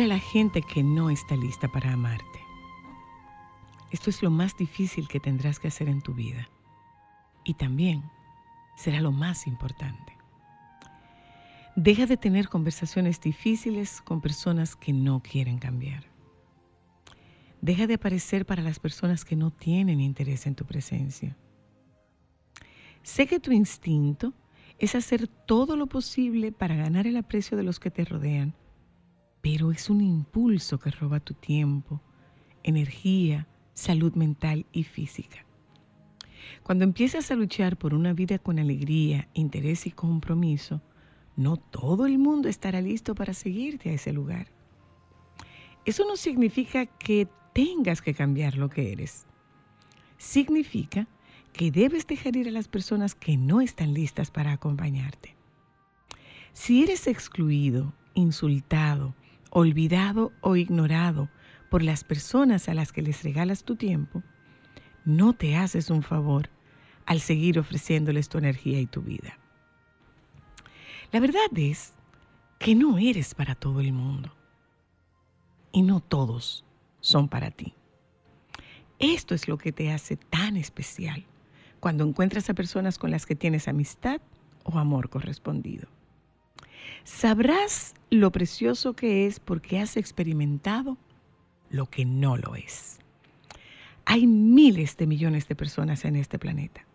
A la gente que no está lista para amarte. Esto es lo más difícil que tendrás que hacer en tu vida. Y también será lo más importante. Deja de tener conversaciones difíciles con personas que no quieren cambiar. Deja de aparecer para las personas que no tienen interés en tu presencia. Sé que tu instinto es hacer todo lo posible para ganar el aprecio de los que te rodean, pero es un impulso que roba tu tiempo, energía, salud mental y física. Cuando empiezas a luchar por una vida con alegría, interés y compromiso, no todo el mundo estará listo para seguirte a ese lugar. Eso no significa que tengas que cambiar lo que eres. Significa que debes dejar ir a las personas que no están listas para acompañarte. Si eres excluido, insultado, olvidado o ignorado por las personas a las que les regalas tu tiempo, no te haces un favor al seguir ofreciéndoles tu energía y tu vida. La verdad es que no eres para todo el mundo y no todos son para ti. Esto es lo que te hace tan especial cuando encuentras a personas con las que tienes amistad o amor correspondido. Sabrás lo precioso que es porque has experimentado lo que no lo es. Hay miles de millones de personas en este planeta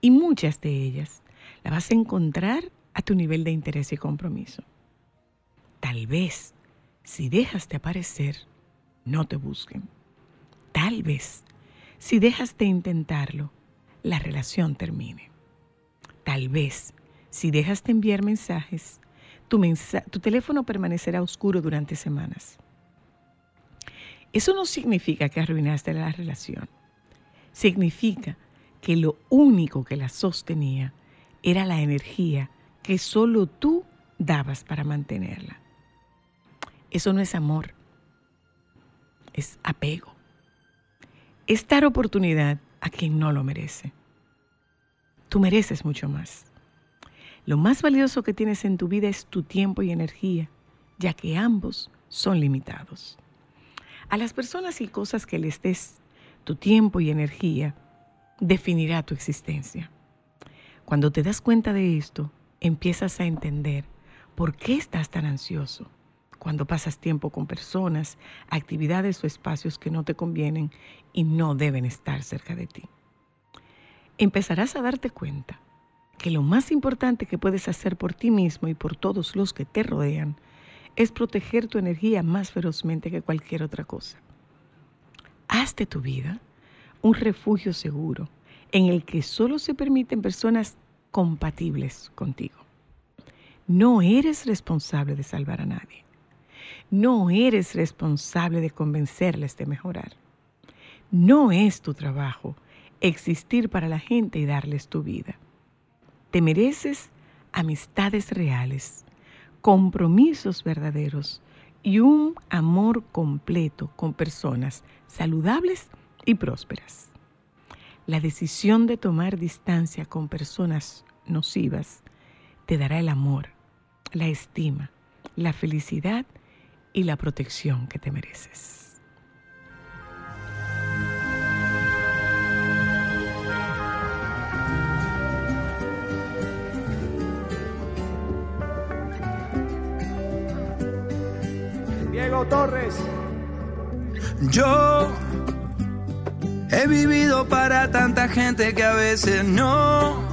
y muchas de ellas las vas a encontrar a tu nivel de interés y compromiso. Tal vez, si dejas de aparecer, no te busquen. Tal vez, si dejas de intentarlo, la relación termine. Tal vez, si dejas de enviar mensajes, tu, teléfono permanecerá oscuro durante semanas. Eso no significa que arruinaste la relación. Significa que lo único que la sostenía era la energía que solo tú dabas para mantenerla. Eso no es amor, es apego. Es dar oportunidad a quien no lo merece. Tú mereces mucho más. Lo más valioso que tienes en tu vida es tu tiempo y energía, ya que ambos son limitados. A las personas y cosas que les des tu tiempo y energía, definirá tu existencia. Cuando te das cuenta de esto, empiezas a entender por qué estás tan ansioso cuando pasas tiempo con personas, actividades o espacios que no te convienen y no deben estar cerca de ti. Empezarás a darte cuenta que lo más importante que puedes hacer por ti mismo y por todos los que te rodean es proteger tu energía más ferozmente que cualquier otra cosa. Haz de tu vida un refugio seguro en el que solo se permiten personas compatibles contigo. No eres responsable de salvar a nadie. No eres responsable de convencerles de mejorar. No es tu trabajo existir para la gente y darles tu vida. Te mereces amistades reales, compromisos verdaderos y un amor completo con personas saludables y prósperas. La decisión de tomar distancia con personas nocivas te dará el amor, la estima, la felicidad y la protección que te mereces. Torres. Yo he vivido para tanta gente que a veces no.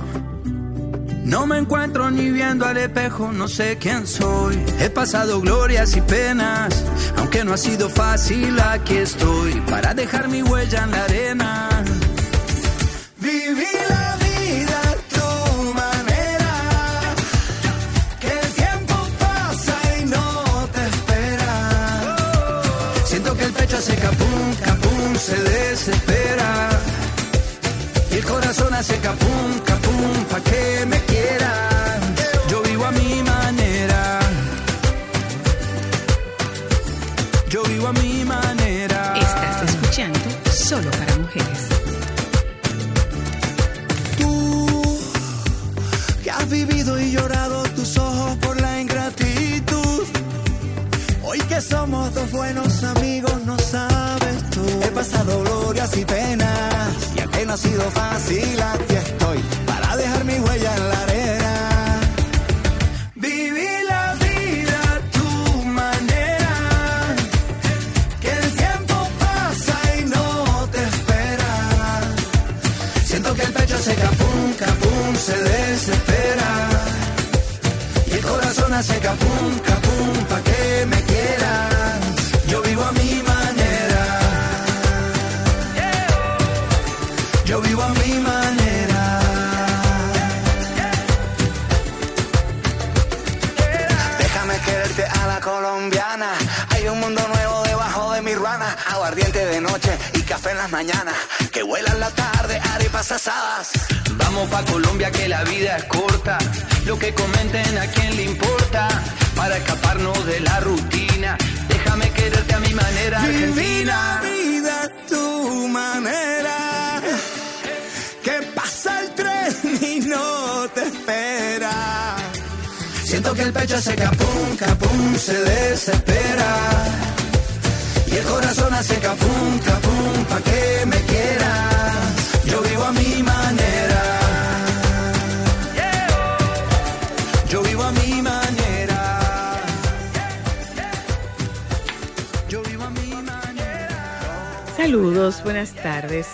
No me encuentro ni viendo al espejo, no sé quién soy. He pasado glorias y penas, aunque no ha sido fácil, aquí estoy para dejar mi huella en la arena. Hace capum, capum, pa' que me quieras. Yo vivo a mi manera. Yo vivo a mi manera. Estás escuchando solo para mujeres. Tú que has vivido y llorado tus ojos por la ingratitud. Hoy que somos dos buenos amigos, no sabes tú. He pasado glorias y penas, ha sido fácil, aquí estoy para dejar mi huella en la arena. Que la vida es corta. Lo que comenten a quién le importa. Para escaparnos de la rutina. Déjame quererte a mi manera. Vivir la vida a tu manera. Que pasa el tren y no te espera. Siento que el pecho hace capum, capum, se desespera. Y el corazón hace capum, capum, pa' que me a mi manera. Yo vivo a mi manera. Saludos, buenas tardes.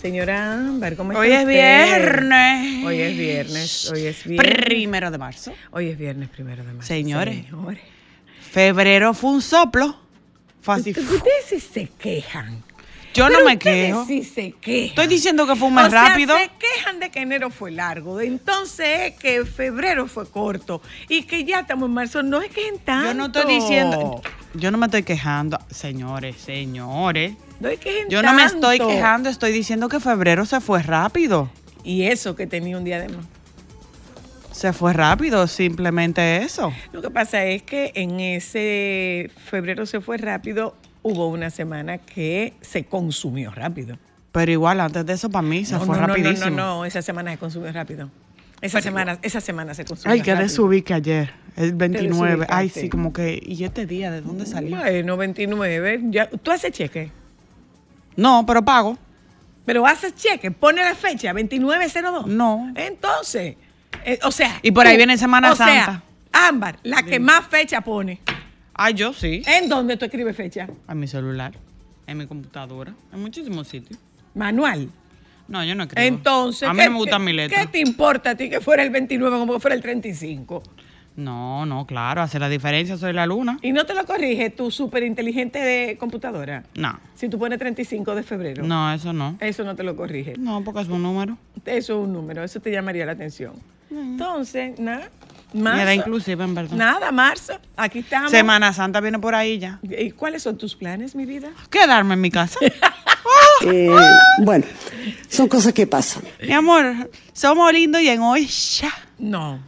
Señora Ámbar, ¿cómo está Hoy es usted? viernes. Hoy es viernes, hoy es viernes. Primero de marzo. Hoy es viernes primero de marzo. Señores. Señores. Febrero fue un soplo. Fue así. Ustedes se quejan. Yo no me quejo. sí se quejan. Estoy diciendo que fue un mes o sea, rápido. se quejan de que enero fue largo, de entonces es que febrero fue corto y que ya estamos en marzo. No es que en tanto. Yo no estoy diciendo. Yo no me estoy quejando. Señores, señores. No es que Yo no me estoy quejando. Estoy diciendo que febrero se fue rápido. Y eso que tenía un día de más. Se fue rápido. Simplemente eso. Lo que pasa es que en ese febrero se fue rápido, hubo una semana que se consumió rápido. Pero igual, antes de eso, para mí se no, fue no, rapidísimo. No, no, no, esa semana se consumió rápido. Esa semana, esa semana se consumió Ay, que rápido. desubí que ayer. El 29. Ay, sí, como que. ¿Y este día de dónde salió? Bueno, 29. Ya, ¿Tú haces cheque? No, pero pago. Pero haces cheque, pone la fecha, 2902. No. Entonces, eh, o sea. Y por ahí tú, viene Semana o sea, Santa. Ámbar, la que más fecha pone. Ay, yo sí. ¿En dónde tú escribes fecha? En mi celular, en mi computadora, en muchísimos sitios. Manual. No, yo no escribo. Entonces, a mí ¿qué- no me gusta mi letra. ¿Qué te importa a ti que fuera el 29 como que fuera el 35? No, no, claro, hace la diferencia, soy la luna. Y no te lo corrige tu súper inteligente de computadora. No, Si tú pones 35 de febrero. no, eso no. Eso no te lo corrige. No, porque es un número. Eso es un número, eso te llamaría la atención. Entonces, nada. Marzo. era inclusive, en verdad. Nada, marzo. Aquí estamos. Semana Santa viene por ahí ya. ¿Y cuáles son tus planes, mi vida? Quedarme en mi casa. Eh, bueno, son cosas que pasan. mi amor, somos lindos y en hoy ya. No.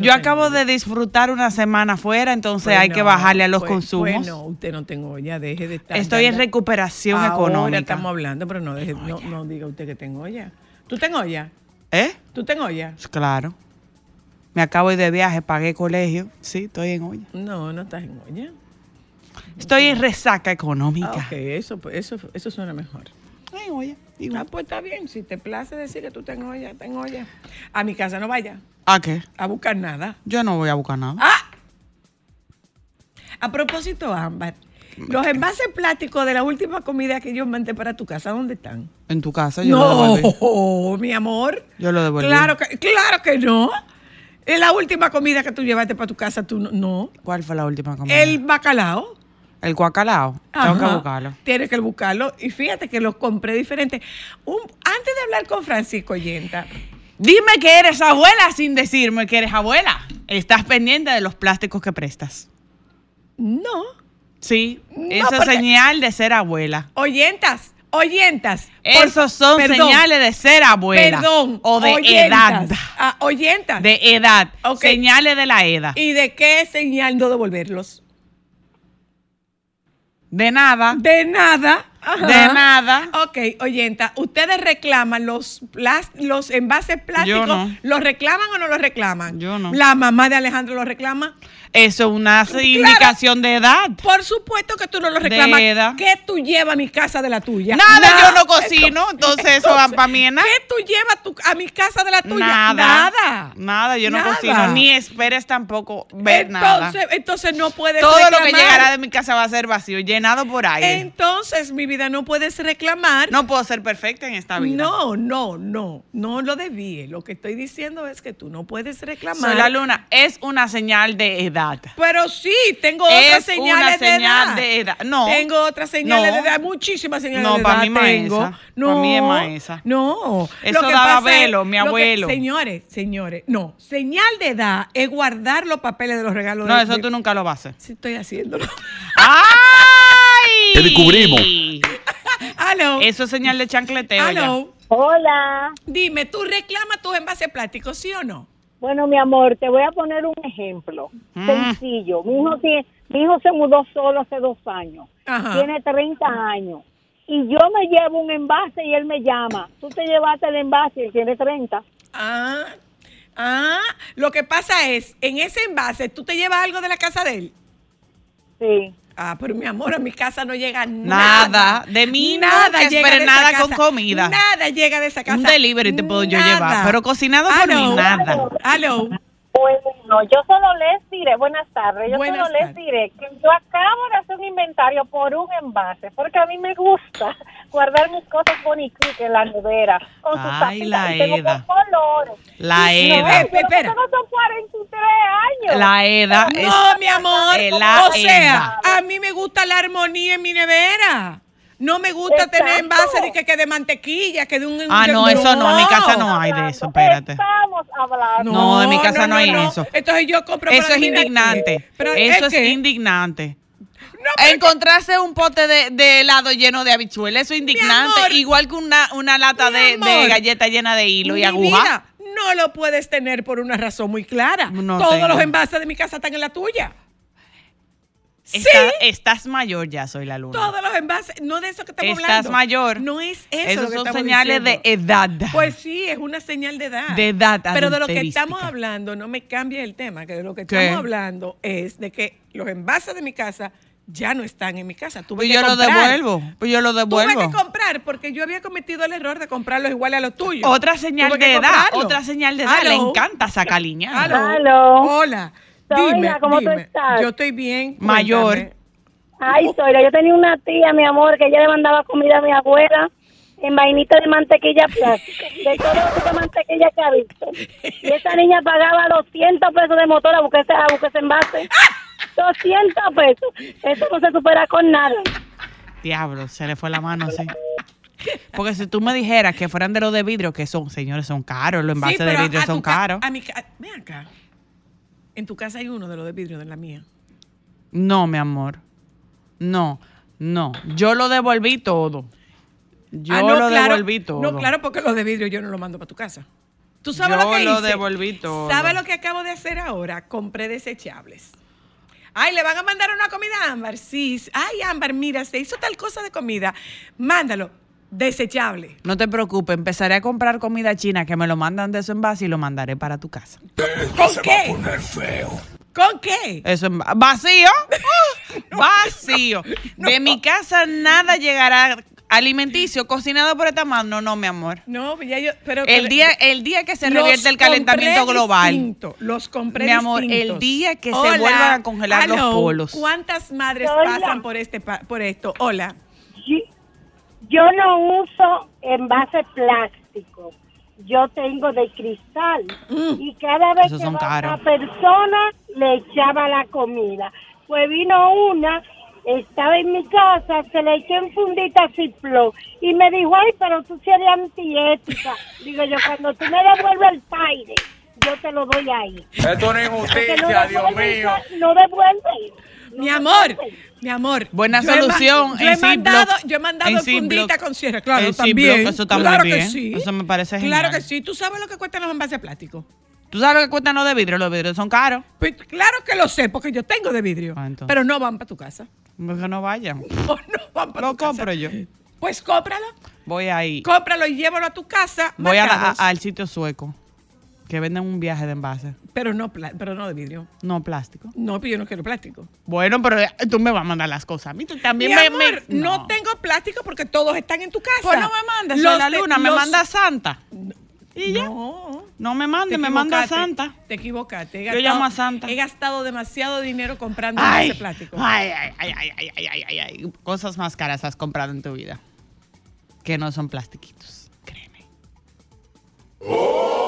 Yo acabo olla. de disfrutar una semana afuera, entonces hay que bajarle a los pues- consumos. Bueno, usted no tengo ya, deje de estar. Estoy en recuperación Ahora económica. estamos hablando, pero no, deje, no, no diga usted que tengo ya. ¿Tú tengo ya? ¿Eh? ¿Tú tengo ya? Claro. Me acabo de ir de viaje, pagué colegio. Sí, estoy en olla. No, no estás en olla. Estoy en resaca económica. Ah, ok, eso, pues, eso, eso suena mejor. En olla. Ah, pues está bien. Si te place decir que tú estás en olla, estás en olla. A mi casa no vaya ¿A qué? a buscar nada. Yo no voy a buscar nada. ¡Ah! A propósito, Ámbar, los envases plásticos de la última comida que yo mandé para tu casa, ¿dónde están? En tu casa yo lo devolví. No, mi amor. Yo lo devolví. Claro que, claro que no. Es la última comida que tú llevaste para tu casa, tú no. no. ¿Cuál fue la última comida? El bacalao. El guacalao. Tengo que Ajá. buscarlo. Tienes que buscarlo. Y fíjate que los compré diferentes. Un- antes de hablar con Francisco Yenta, Dime que eres abuela sin decirme que eres abuela. Estás pendiente de los plásticos que prestas. no. Sí, No, eso es porque- señal de ser abuela. Oyentas, oyentas. por- Esos son perdón, señales de ser abuela. Perdón. O de oyentas. edad. Ah, oyentas. De edad. Señales de la edad. ¿Y de qué señal no devolverlos? De nada. De nada. Ajá. De nada. Ok, oyenta, ¿ustedes reclaman los, plas- los envases plásticos? No. ¿Los reclaman o no los reclaman? Yo no. ¿La mamá de Alejandro los reclama? Eso es una indicación de edad. Por supuesto que tú no los De reclamas. edad. ¿Qué tú llevas a mi casa de la tuya? Nada, yo no cocino, entonces eso para mí. ¿Qué tú llevas tu- a mi casa de la tuya? Nada. Nada. Nada, yo no Nada. cocino. Ni esperes tampoco ver nada. entonces, entonces no puedes Todo lo que llegará de mi casa va a ser vacío, llenado por aire. Entonces, mi vida, no puedes reclamar. No puedo ser perfecta en esta vida. No, no, no, no lo debí. Lo que estoy diciendo es que tú no puedes reclamar. Soy la luna. Es una señal de edad. Pero sí, tengo Es otras señales una de señal edad. de edad. No. Tengo otras señales No. de edad, muchísimas señales No, de edad mí tengo. esa. Pa' No, mí es más esa. No. Eso Lo que daba velo, mi lo que- abuelo. señores, señores, no. Señal de edad es guardar los papeles de los regalos. No, de- eso tú nunca lo vas a hacer. Sí, estoy haciéndolo. ¡Ay! Te descubrimos. Aló. Eso es señal de chancleteo ya. Aló. Hola. Dime, ¿tú reclamas tus envases plásticos, sí o no? Bueno, mi amor, te voy a poner un ejemplo Mm. sencillo. Mi hijo, tiene- mi hijo se mudó solo hace dos años. Ajá. Tiene 30 años. Y yo me llevo un envase y él me llama. Tú te llevaste el envase y él tiene 30. Ah, ah, lo que pasa es, en ese envase, ¿tú te llevas algo de la casa de él? Sí. Ah, pero mi amor, a mi casa no llega nada. Nada. De mí nada llega de esa nada con casa. comida. Nada llega de esa casa. Un delivery te puedo yo llevar, pero cocinado por mí, nada. Aló. Bueno, yo solo les diré, buenas tardes, yo Buenas solo les diré que yo acabo de hacer un inventario por un envase, porque a mí me gusta guardar mis cosas bonitas en la nevera, con sus Ay, tapitas, la y tengo Eda. colores. La No, Eda. Eh, espera. yo no son 43 años. La edad es. No, mi amor. es la o sea, a mí me gusta la armonía en mi nevera. No me gusta Exacto. tener envase de que, que de mantequilla, que de un... Ah, de- no, eso no, en mi casa no hay de eso, espérate. Estamos hablando. No, en mi casa no hay eso. Entonces yo compro... Eso es indignante. Pero Eso es que- indignante. No, Encontrarse un pote de, de helado lleno de habichuelas, eso es indignante. amor. Igual que una, una lata de, de galleta llena de hilo y aguja. vida, no lo puedes tener por una razón muy clara. No Todos tengo. los envases de mi casa están en la tuya. Está- sí. estás mayor ya, soy la luna. Todos los envases, no de eso que estamos Estás hablando. mayor. No es eso. Lo que son estamos señales diciendo. de edad. Pues sí, es una señal de edad. De edad Pero de lo que estamos hablando, no me cambie el tema, que de lo que ¿Qué? estamos hablando es de que los envases de mi casa ya no están en mi casa. Tuve pues que yo lo comprar. devuelvo. Pues yo lo Tuve devuelvo. que comprar porque yo había cometido el error de comprarlos iguales a los tuyos. Otra señal Tuve de edad. comprarlo. Otra señal de edad. Le Aló. encanta sacar liña. Aló. Aló. Hola. Dime, ¿cómo tú estás? Yo estoy bien. Mayor. cuéntame. Ay, Sonia, yo tenía una tía, mi amor, que ella le mandaba comida a mi abuela en vainita de mantequilla plástica, de todo tipo de mantequilla que ha visto. Y esa niña pagaba 200 pesos de motor a buscar ese, a buscar ese envase. 200 pesos. Eso no se supera con nada. Diablo, se le fue la mano así. Porque si tú me dijeras que fueran de los de vidrio, que son, señores, son caros, los envases Sí, de vidrio a son caros. A mi ca- ven acá. En tu casa hay uno de los de vidrio de la mía. No, mi amor. No, no. Yo lo devolví todo. Yo Ah, no, lo claro. devolví todo. No, claro, porque los de vidrio yo no los mando para tu casa. ¿Tú sabes Yo lo que lo hice? devolví todo. ¿Sabes lo que acabo de hacer ahora? Compré desechables. Ay, ¿le van a mandar una comida a Ámbar? Sí. Ay, Ámbar, mira, se hizo tal cosa de comida. Mándalo. Desechable. No te preocupes, empezaré a comprar comida china que me lo mandan de su envase y lo mandaré para tu casa. ¿Con qué? ¿Con qué? Eso en va- vacío. vacío. De mi casa nada llegará alimenticio cocinado por esta mano. No, mi amor. No, ya yo, pero El día, el día que se revierte el calentamiento global. distinto, los compré Mi amor, distintos. el día que se vuelvan a congelar los polos. ¿Cuántas madres Hola. pasan por este pa- por esto? Hola. Yo, yo no uso envase plástico. Yo tengo de cristal. Mm. Y cada vez Esos que una persona le echaba la comida. Pues vino una, estaba en mi casa, se le echó en fundita Ziploc y me dijo, ay, pero tú sí eres antiética. Digo yo, cuando tú me devuelves el paire, yo te lo doy ahí. Esto no es injusticia, Dios mío. No devuelve. Mi amor, mi amor. Buena yo he solución yo he mandado, yo he mandado fundita con cierre, claro, En también. Eso está muy claro bien. que sí. Eso me parece Claro genial. que sí. ¿Tú sabes lo que cuestan los envases plásticos? ¿Tú sabes lo que cuestan los de vidrio? Los vidrios son caros. Pues claro que lo sé, porque yo tengo de vidrio. Ah, pero no van para tu casa. Pues Que no vayan. No van para Lo tu casa. compro yo. Pues cómpralo. Voy ahí. Cómpralo y llévalo a tu casa. Voy a la- marcados. a- al sitio sueco. Que venden un viaje de envase. Pero no, pero no de vidrio. No plástico. No, pero yo no quiero plástico. Bueno, pero eh, tú me vas a mandar las cosas. A mí tú también me, amor, me, no. no. tengo plástico porque todos están en tu casa. Pues no me mandas los la luna, me los... manda Santa. Y ya. No, no me mande, me manda Santa. Te equivocaste. Gastado, Yo llamo a Santa. He gastado demasiado dinero comprando ese plástico. Ay, ay, ay, ay, ay, ay, ay, ay. Cosas más caras has comprado en tu vida. Que no son plastiquitos. Créeme. Oh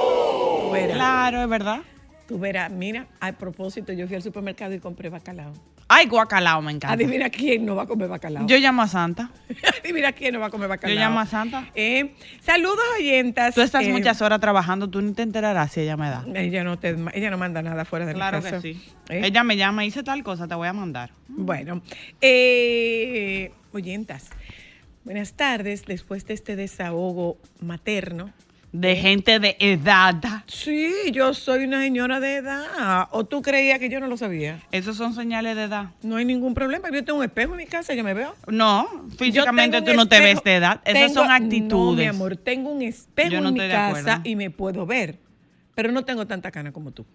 verás, Claro, es verdad. tú verás. Mira, a propósito, yo fui al supermercado y compré bacalao. Ay, guacalao me encanta. Adivina quién no va a comer bacalao. Yo llamo a Santa. Adivina quién no va a comer bacalao. Yo llamo a Santa. Eh, saludos, oyentas. Tú estás Eh, muchas horas trabajando, tú ni te enterarás si ella me da. Ella no, te, ella no manda nada fuera de Claro casa. que sí. ¿Eh? Ella me llama, hice tal cosa, te voy a mandar. Bueno, eh, oyentas, buenas tardes. Después de este desahogo materno. De gente de edad. Sí, yo soy una señora de edad. ¿O tú creías que yo no lo sabía? Esos son señales de edad. No hay ningún problema. Yo tengo un espejo en mi casa, yo me veo. No, físicamente tú no te ves de edad. Esas tengo- son actitudes. No, mi amor, tengo un espejo no en mi casa y me puedo ver. Pero no tengo tanta cana como tú.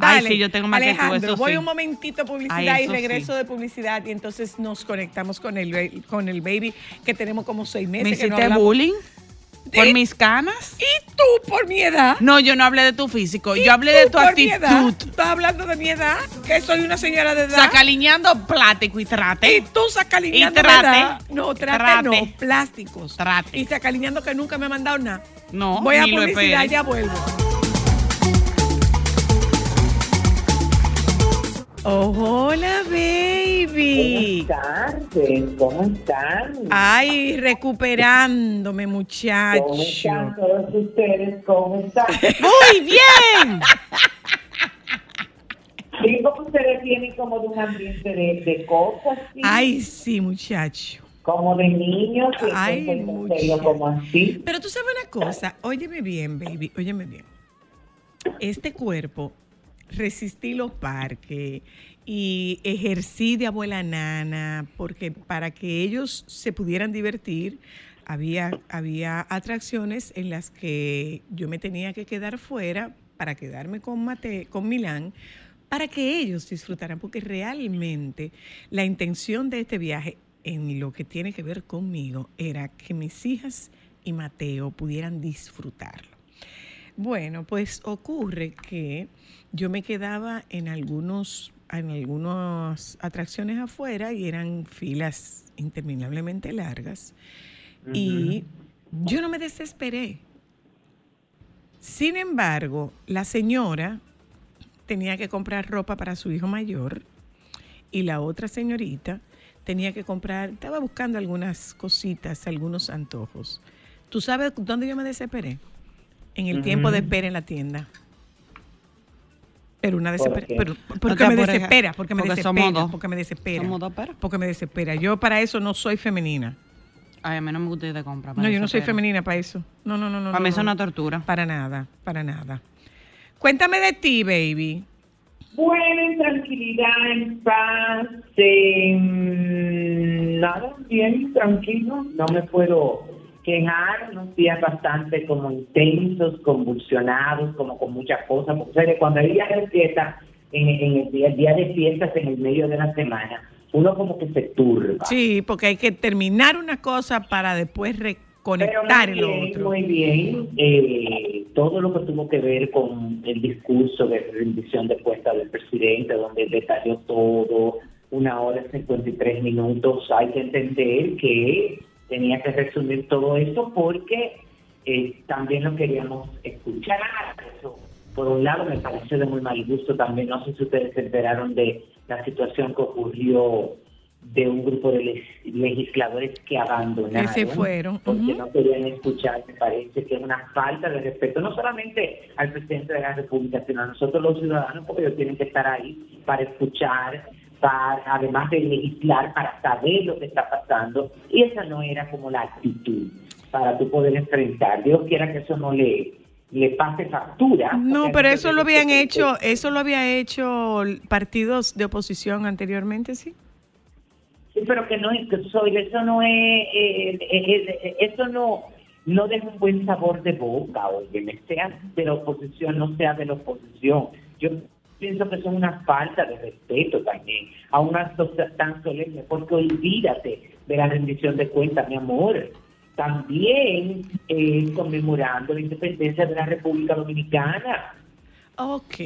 Ay, sí, yo tengo más que tú, Alejandro, eso voy sí. un momentito a publicidad Ay, y eso regreso sí. de publicidad y entonces nos conectamos con el, con el baby que tenemos como seis meses. ¿Me que no hiciste bullying? ¿Por mis canas? ¿Y tú por mi edad? No, yo no hablé de tu físico, ¿Y yo hablé de tu por mi edad? actitud. ¿Tú estás hablando de mi edad? Que soy una señora de edad. Sacaliñando plático y Y trate. tú sacalineando Y trate. No, trate, Trate. no, plásticos. Trate. Y sacalineando que nunca me ha mandado nada. No, Voy a ni lo publicidad, esperes. ya vuelvo. Oh, hola, tardes, ¿cómo están? Ay, recuperándome, ¿Cómo muchacho. están todos ustedes? ¿Cómo están? Muy bien. Digo que ustedes tienen como de un ambiente de, de cosas, ¿sí? Ay, sí, muchacho. como de niños, Ay, muchacho. como así. Pero tú sabes una cosa, óyeme bien, baby, óyeme bien. Este cuerpo, resistí los parques y ejercí de abuela nana, porque para que ellos se pudieran divertir, había, había atracciones en las que yo me tenía que quedar fuera para quedarme con, Mate, con Milán, para que ellos disfrutaran, porque realmente la intención de este viaje en lo que tiene que ver conmigo era que mis hijas y Mateo pudieran disfrutarlo. Bueno, pues ocurre que yo me quedaba en algunos en algunas atracciones afuera y eran filas interminablemente largas y yo no me desesperé. Sin embargo, la señora tenía que comprar ropa para su hijo mayor y la otra señorita tenía que comprar, estaba buscando algunas cositas, algunos antojos. ¿Tú sabes dónde yo me desesperé? En el tiempo de espera en la tienda. Pero una ¿Por desespera, qué? pero porque Porque me por- desespera, porque me porque somos desespera, dos. porque me desespera. Somos dos peras. Porque me desespera. Yo para eso no soy femenina. Ay, a mí no me gusta ir de compra. No, yo no soy femenina para eso. No, no, no, no. Para no, mí es no. una tortura. Para nada, para nada. Cuéntame de ti, baby. Bueno, en tranquilidad, en paz, en nada, bien, tranquilo, no me puedo quejar, unos días bastante como intensos, convulsionados, como con muchas cosas, porque ¿sabes? cuando hay días de fiesta, en, en el día, día de fiestas en el medio de la semana, uno como que se turba. Sí, porque hay que terminar una cosa para después Pero reconectar muy bien, otro. Muy bien, eh, todo lo que tuvo que ver con el discurso de rendición de cuentas del presidente, donde detalló todo, una hora y 53 minutos, hay que entender que tenía que resumir todo eso porque eh, también lo queríamos escuchar. Eso, por un lado, me pareció de muy mal gusto también, no sé si ustedes se enteraron de la situación que ocurrió de un grupo de leg- legisladores que abandonaron. Que se fueron, Porque no querían escuchar, me parece que es una falta de respeto, no solamente al presidente de la República, sino a nosotros los ciudadanos, porque ellos tienen que estar ahí para escuchar, para, además de legislar, para saber lo que está pasando. Y esa no era como la actitud para tú poder enfrentar. Dios quiera que eso no le, le pase factura. No, pero eso lo habían hecho, eso lo había hecho partidos de oposición anteriormente, sí. Sí, pero que no que soy, eso no es, eh, eh, eh, eso no, no deja un buen sabor de boca, oye, sea de la oposición, no sea de la oposición. Yo pienso que son una falta de respeto también a un acto tan solemne, porque olvídate de la rendición de cuentas, mi amor. También eh, conmemorando la independencia de la República Dominicana. Ok.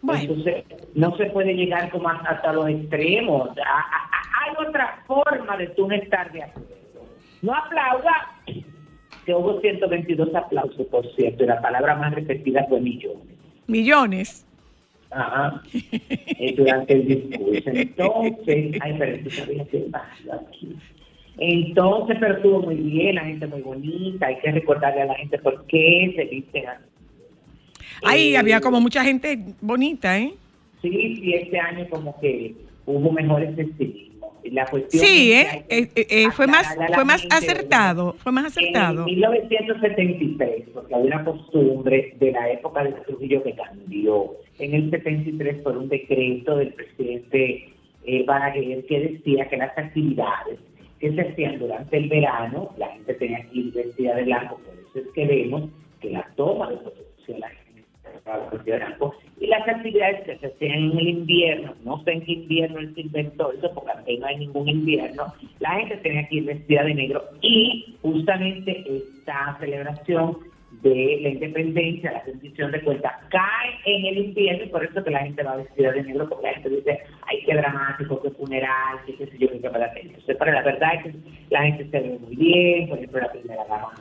Bueno. Entonces, no se puede llegar como hasta los extremos. Hay otra forma de tú no estar de acuerdo. No aplauda, que hubo 122 aplausos, por cierto, y la palabra más repetida fue millones. Millones. Ajá. Durante el discurso. Entonces, ay, pero tú sabías qué pasa aquí. Entonces, pero estuvo muy bien, la gente muy bonita, hay que recordarle a la gente por qué se viste así. Ahí Eh, había como mucha gente bonita, ¿eh? Sí, sí, este año como que hubo mejores estilismos. Y La cuestión Sí, ¿eh? Eh, eh, eh, fue más, fue más acertado, fue más acertado. En 1973, porque había una costumbre de la época de Trujillo que cambió. En el 73 por un decreto del presidente Balaguer que decía que las actividades que se hacían durante el verano, la gente tenía que ir vestida de blanco, por eso es que vemos que la toma de protección la Y las actividades que se hacían en el invierno, no sé en qué invierno él se inventó eso, porque aquí no hay ningún invierno, la gente tenía que ir vestida de negro y justamente esta celebración de la independencia, la rendición de cuentas, cae en el invierno y por eso que la gente va vestida de negro, porque la gente dice, ay, qué dramático, qué funeral, qué sé yo, qué para Entonces, pero la verdad es que la gente se ve muy bien, por ejemplo, la primera dama,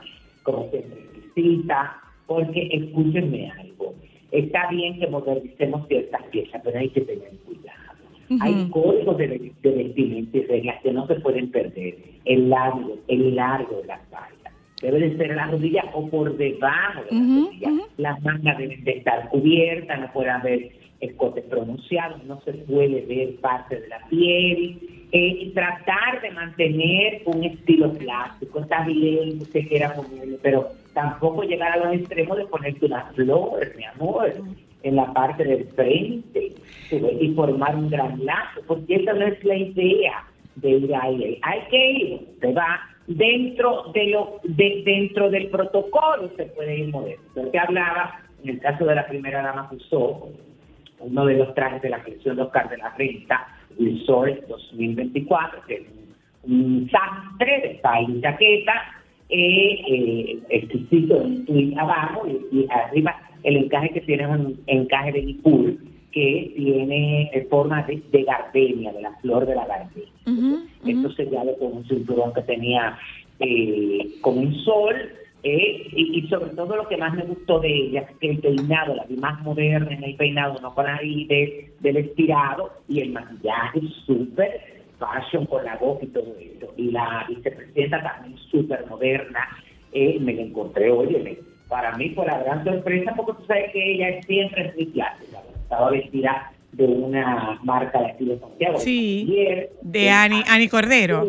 como siempre, visita, porque escúchenme algo, está bien que modernicemos ciertas piezas, pero hay que tener cuidado. Hay códigos de, de vestimenta y reglas que no se pueden perder. El largo, el largo de la falda. Debe de ser la rodilla o por debajo de la Ujú, rodilla. Las mangas deben de estar cubiertas, no puede haber escotes pronunciados, no se puede ver parte de la piel. Eh, y tratar de mantener un estilo clásico. Está bien que usted quiera ponerle, pero tampoco llegar a los extremos de ponerte una flor, mi amor, en la parte del frente y formar un gran lazo, porque esa no es la idea de ir ahí. Hay que ir, se va dentro de lo de, dentro del protocolo, se puede ir moderno. Porque hablaba, en el caso de la primera dama que usó, uno de los trajes de la colección de Oscar de la Renta, Resort 2024, que es un, sastre de y chaqueta, eh, eh, exquisito en abajo y, y arriba el encaje que tiene es un encaje de Nippur que tiene eh, forma de, de gardenia, de la flor de la gardenia. Ujú. Esto sellado con un cinturón que tenía eh, con un sol. eh, y, y sobre todo lo que más me gustó de ella que el peinado, la vi más moderna en el peinado, no con la de, del estirado, y el maquillaje súper fashion con la boca y todo eso. Y la vicepresidenta también súper moderna, eh, me la encontré, oye, para mí fue la gran sorpresa porque tú sabes que ella siempre es muy clásica, estaba vestida de una marca de de Santiago. Sí, de Ani, Ani Cordero.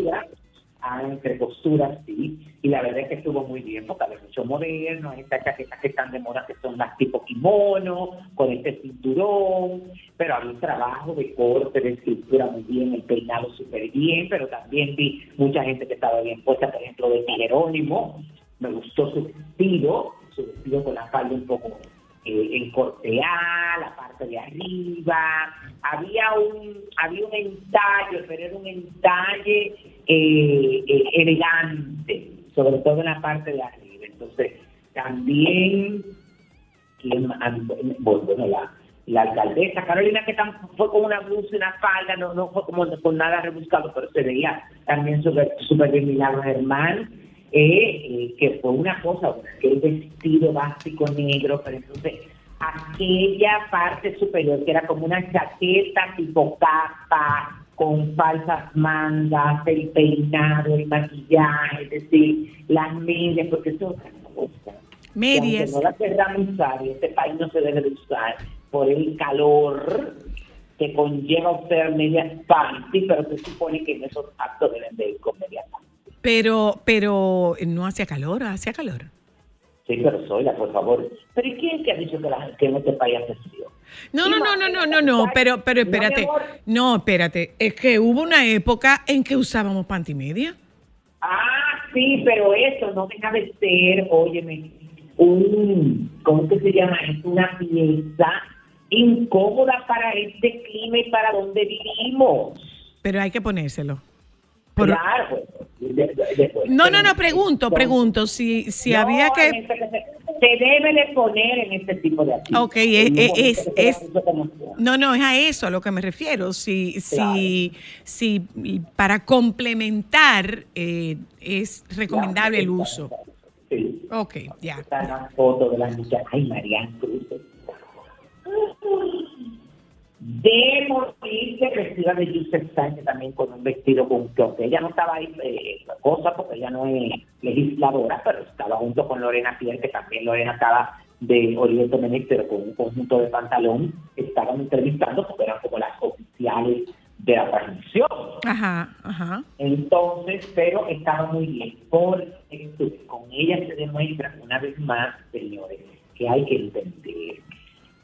Entre costuras, sí, y la verdad es que estuvo muy bien, porque había mucho moderno, estas chaquetas que están de moda que son las tipo kimono, con este cinturón, pero había un trabajo de corte, de escritura muy bien, el peinado súper bien, pero también vi mucha gente que estaba bien puesta, por ejemplo, de Jerónimo, me gustó su vestido, su vestido con la falda un poco eh, en corte A, la parte de arriba, había un había un entalle, pero era un entalle eh, eh, elegante, sobre todo en la parte de arriba. Entonces, también, bueno, la, alcaldesa Carolina, que fue con una blusa y una falda, no, no fue como con nada rebuscado, pero se veía también súper súper bien Milagro Germán, eh, que fue una cosa, aquel vestido básico negro, pero entonces aquella parte superior que era como una chaqueta tipo capa, con falsas mangas, el peinado, el maquillaje, es decir, las medias, porque eso es otra cosa. Medias. No las queramos usar, y este país no se debe de usar por el calor que conlleva usar medias panty, pero se supone que en esos actos deben de ir con medias panty. Pero, pero no hacía calor, hacía calor. Sí, pero Zoila, por favor. ¿Pero ¿y quién te ha dicho que, la, que en este país hace frío? No, no, no, no, no, no, no, pero, pero espérate. No, espérate. Es que hubo una época en que usábamos pantimedia. Ah, sí, pero eso no deja de ser, óyeme, un, ¿cómo que se llama? Es una pieza incómoda para este clima y para donde vivimos. Pero hay que ponérselo. Por- Claro, pues, de- de- después. No, no, no, pregunto, pregunto si, si No, había que... este- se debe de poner en este tipo de actividades. Ok, es- En un es- momento es- es-. No, no, es a eso a lo que me refiero. Si, si, si para complementar eh, es recomendable el uso. Sí. Ok, ya. Está la foto de la muchacha. Ay, Mariana Cruz. De morirse vestida de Yusef Sánchez también con un vestido con que ella no estaba ahí eh, cosa porque ella no es legisladora, pero estaba junto con Lorena Pierre, que también Lorena estaba de Oriente Menex, pero con un conjunto de pantalón, estaban entrevistando porque eran como las oficiales de la transmisión. Ajá, ajá. Entonces, pero estaba muy bien, porque con ella se demuestra una vez más, señores, que hay que entender.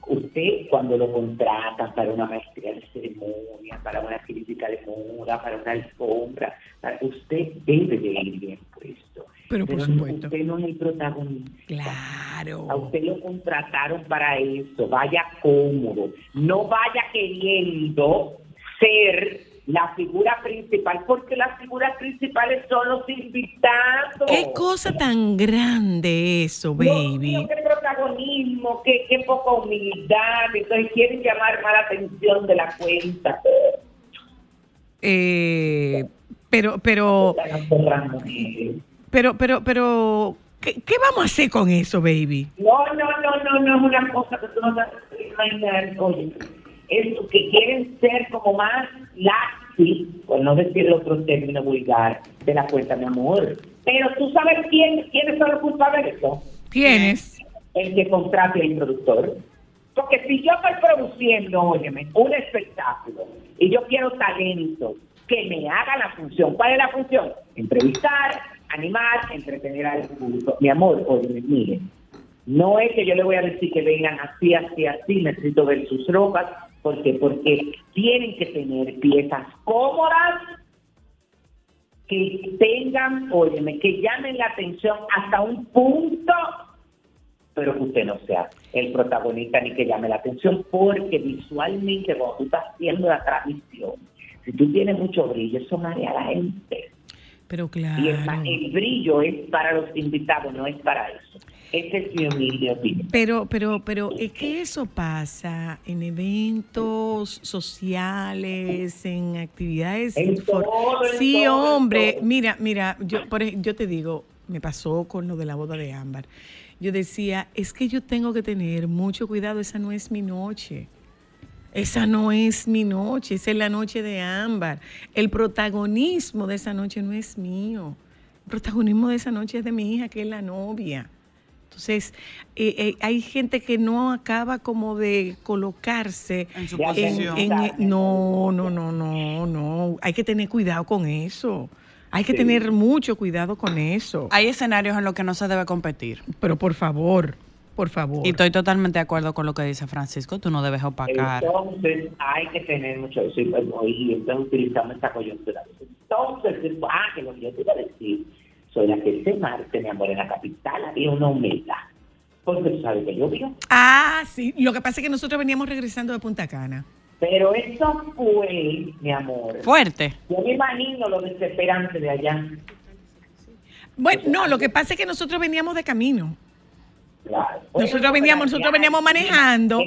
Usted cuando lo contratan para una maestría de ceremonia, para una crítica de moda, para una alfombra, usted debe de ir bien puesto. Pero por supuesto. Usted no es el protagonista. Claro. A usted lo contrataron para eso. Vaya cómodo. No vaya queriendo ser la figura principal, porque las figuras principales son los invitados. Qué cosa tan grande eso, baby. qué protagonismo, qué, qué poca humildad. Entonces quieren llamar más la atención de la cuenta. Eh, pero, pero, pero, pero, pero, ¿qué, qué vamos a hacer con eso, baby? No, no, no, no, no es una cosa que tú no te imaginar. Oye, eso que quieren ser como más laxi, por no decir otro término vulgar, de la cuenta, mi amor. Pero tú sabes quién, quiénes son los culpables de eso. ¿Tienes? El que contrate el productor. Porque si yo estoy produciendo, óyeme, un espectáculo y yo quiero talento que me haga la función. ¿Cuál es la función? Entrevistar, animar, entretener al público. Mi amor, óyeme, mire, no es que yo le voy a decir que vengan así, así, así, necesito ver sus ropas. ¿Por qué? Porque tienen que tener piezas cómodas que tengan, óyeme, que llamen la atención hasta un punto, pero que usted no sea el protagonista ni que llame la atención, porque visualmente cuando tú estás haciendo la transmisión, si tú tienes mucho brillo, eso marea a la gente. Pero Y el, claro. el brillo es para los invitados, no es para eso. Esa es mi humilde opinión. Pero, pero, pero es que eso pasa en eventos sociales, en actividades. En for- todo, en sí, todo, hombre. todo. Mira, mira, yo, por, yo te digo, me pasó con lo de la boda de Ámbar. Yo decía, es que yo tengo que tener mucho cuidado, esa no es mi noche. Esa no es mi noche, esa es la noche de Ámbar. El protagonismo de esa noche no es mío. El protagonismo de esa noche es de mi hija, que es la novia. Entonces, eh, eh, hay gente que no acaba como de colocarse En su en, posición. en- no, no, no, no, no. Hay que tener cuidado con eso. Hay que tener mucho cuidado con eso. Hay escenarios en los que no se debe competir. Pero por favor, por favor. Y estoy totalmente de acuerdo con lo que dice Francisco. Tú no debes opacar. Entonces hay que tener mucho y, y entonces utilizamos esta coyuntura. Entonces, ah, que lo que yo te iba a decir, soy la que ese martes, mi amor, en la capital había una humedad. Porque tú sabes que llovió. Ah, sí. Lo que pasa es que nosotros veníamos regresando de Punta Cana. Pero eso fue, mi amor. Fuerte. Yo me imagino lo desesperante de allá. Bueno, no, lo que pasa es que nosotros veníamos de camino. Claro. Nosotros veníamos, nosotros veníamos manejando,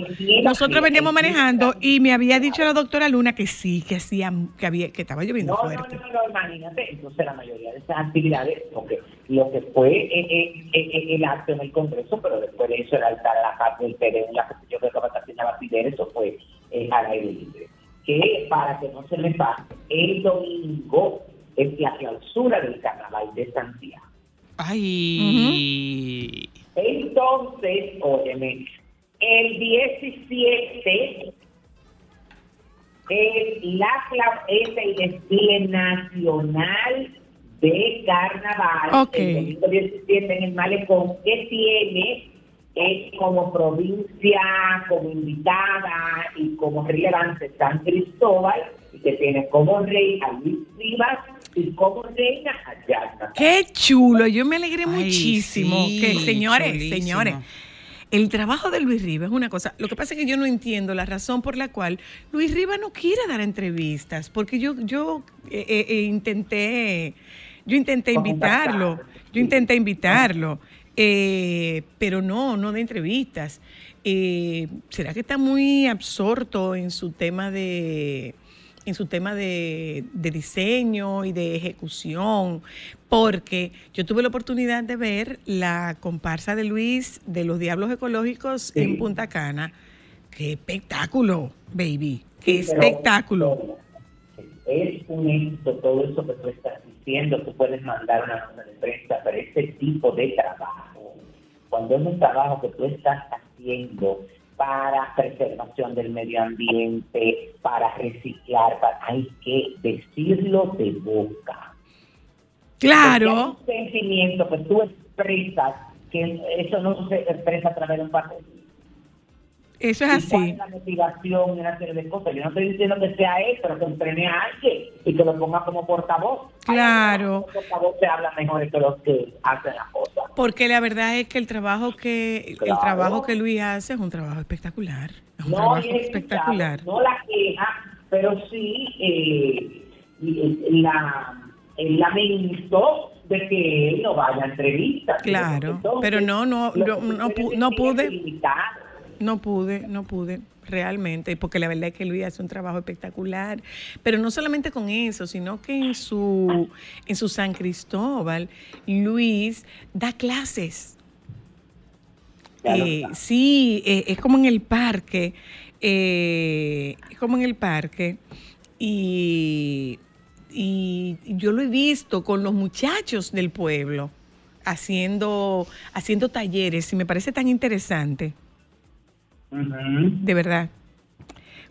nosotros veníamos manejando y me había dicho la doctora Luna que sí, que hacía, que había, que estaba lloviendo No, no, fuerte. no, no, imagínate. Entonces, la mayoría de esas actividades, porque lo que fue eh, eh, eh, el acto en el Congreso, pero después de eso, el altar a la paz del Perú, la que yo creo que va a estar la Fidel, eso fue eh, al aire libre. Que para que no se me pase, el domingo es la clausura del Carnaval de Santiago. Ay. Entonces, óyeme, el 17 es, la, es el desfile nacional de carnaval. Ok. El domingo 17 en el malecón que tiene eh, como provincia, como invitada y como relevante San Cristóbal que tiene como rey a Luis Rivas y como reina a Yasna. Qué chulo, yo me alegré Ay, muchísimo. sí, que señores, chulísimo. señores, el trabajo de Luis Rivas es una cosa. Lo que pasa es que yo no entiendo la razón por la cual Luis Rivas no quiere dar entrevistas, porque yo, yo eh, eh, eh, intenté, yo intenté invitarlo, yo intenté invitarlo, eh, pero no, no de entrevistas. Eh, ¿Será que está muy absorto en su tema de en su tema de, de diseño y de ejecución, porque yo tuve la oportunidad de ver la comparsa de Luis de los Diablos Ecológicos en Punta Cana. ¡Qué espectáculo, baby! ¡Qué Sí, espectáculo! Es un éxito todo eso que tú estás diciendo. Tú puedes mandar una nota de prensa, pero este tipo de trabajo, cuando es un trabajo que tú estás haciendo para preservación del medio ambiente, para reciclar, para- hay que decirlo de boca. Claro, Porque hay un sentimiento que tú expresas, que eso no se expresa a través de un papel. Eso es ¿Y cuál así. la motivación y una serie de cosas? Yo no estoy diciendo que sea él, pero que entrene a alguien y que lo ponga como portavoz. Claro. Los portavoces hablan mejor que los que hacen las cosas. Porque la verdad es que el trabajo que el trabajo que Luis hace es un trabajo espectacular. Es un No trabajo es espectacular. No la queja, pero sí eh, la, lamento de que él no vaya a entrevistas. Claro, Entonces, pero no, no, no, no, no pude. limitado. No pude, no pude, realmente, porque la verdad es que Luis hace un trabajo espectacular, pero no solamente con eso, sino que en su, en su San Cristóbal, Luis da clases. Eh, sí, eh, es como en el parque, eh, es como en el parque, y, y yo lo he visto con los muchachos del pueblo haciendo, haciendo talleres y me parece tan interesante. De verdad.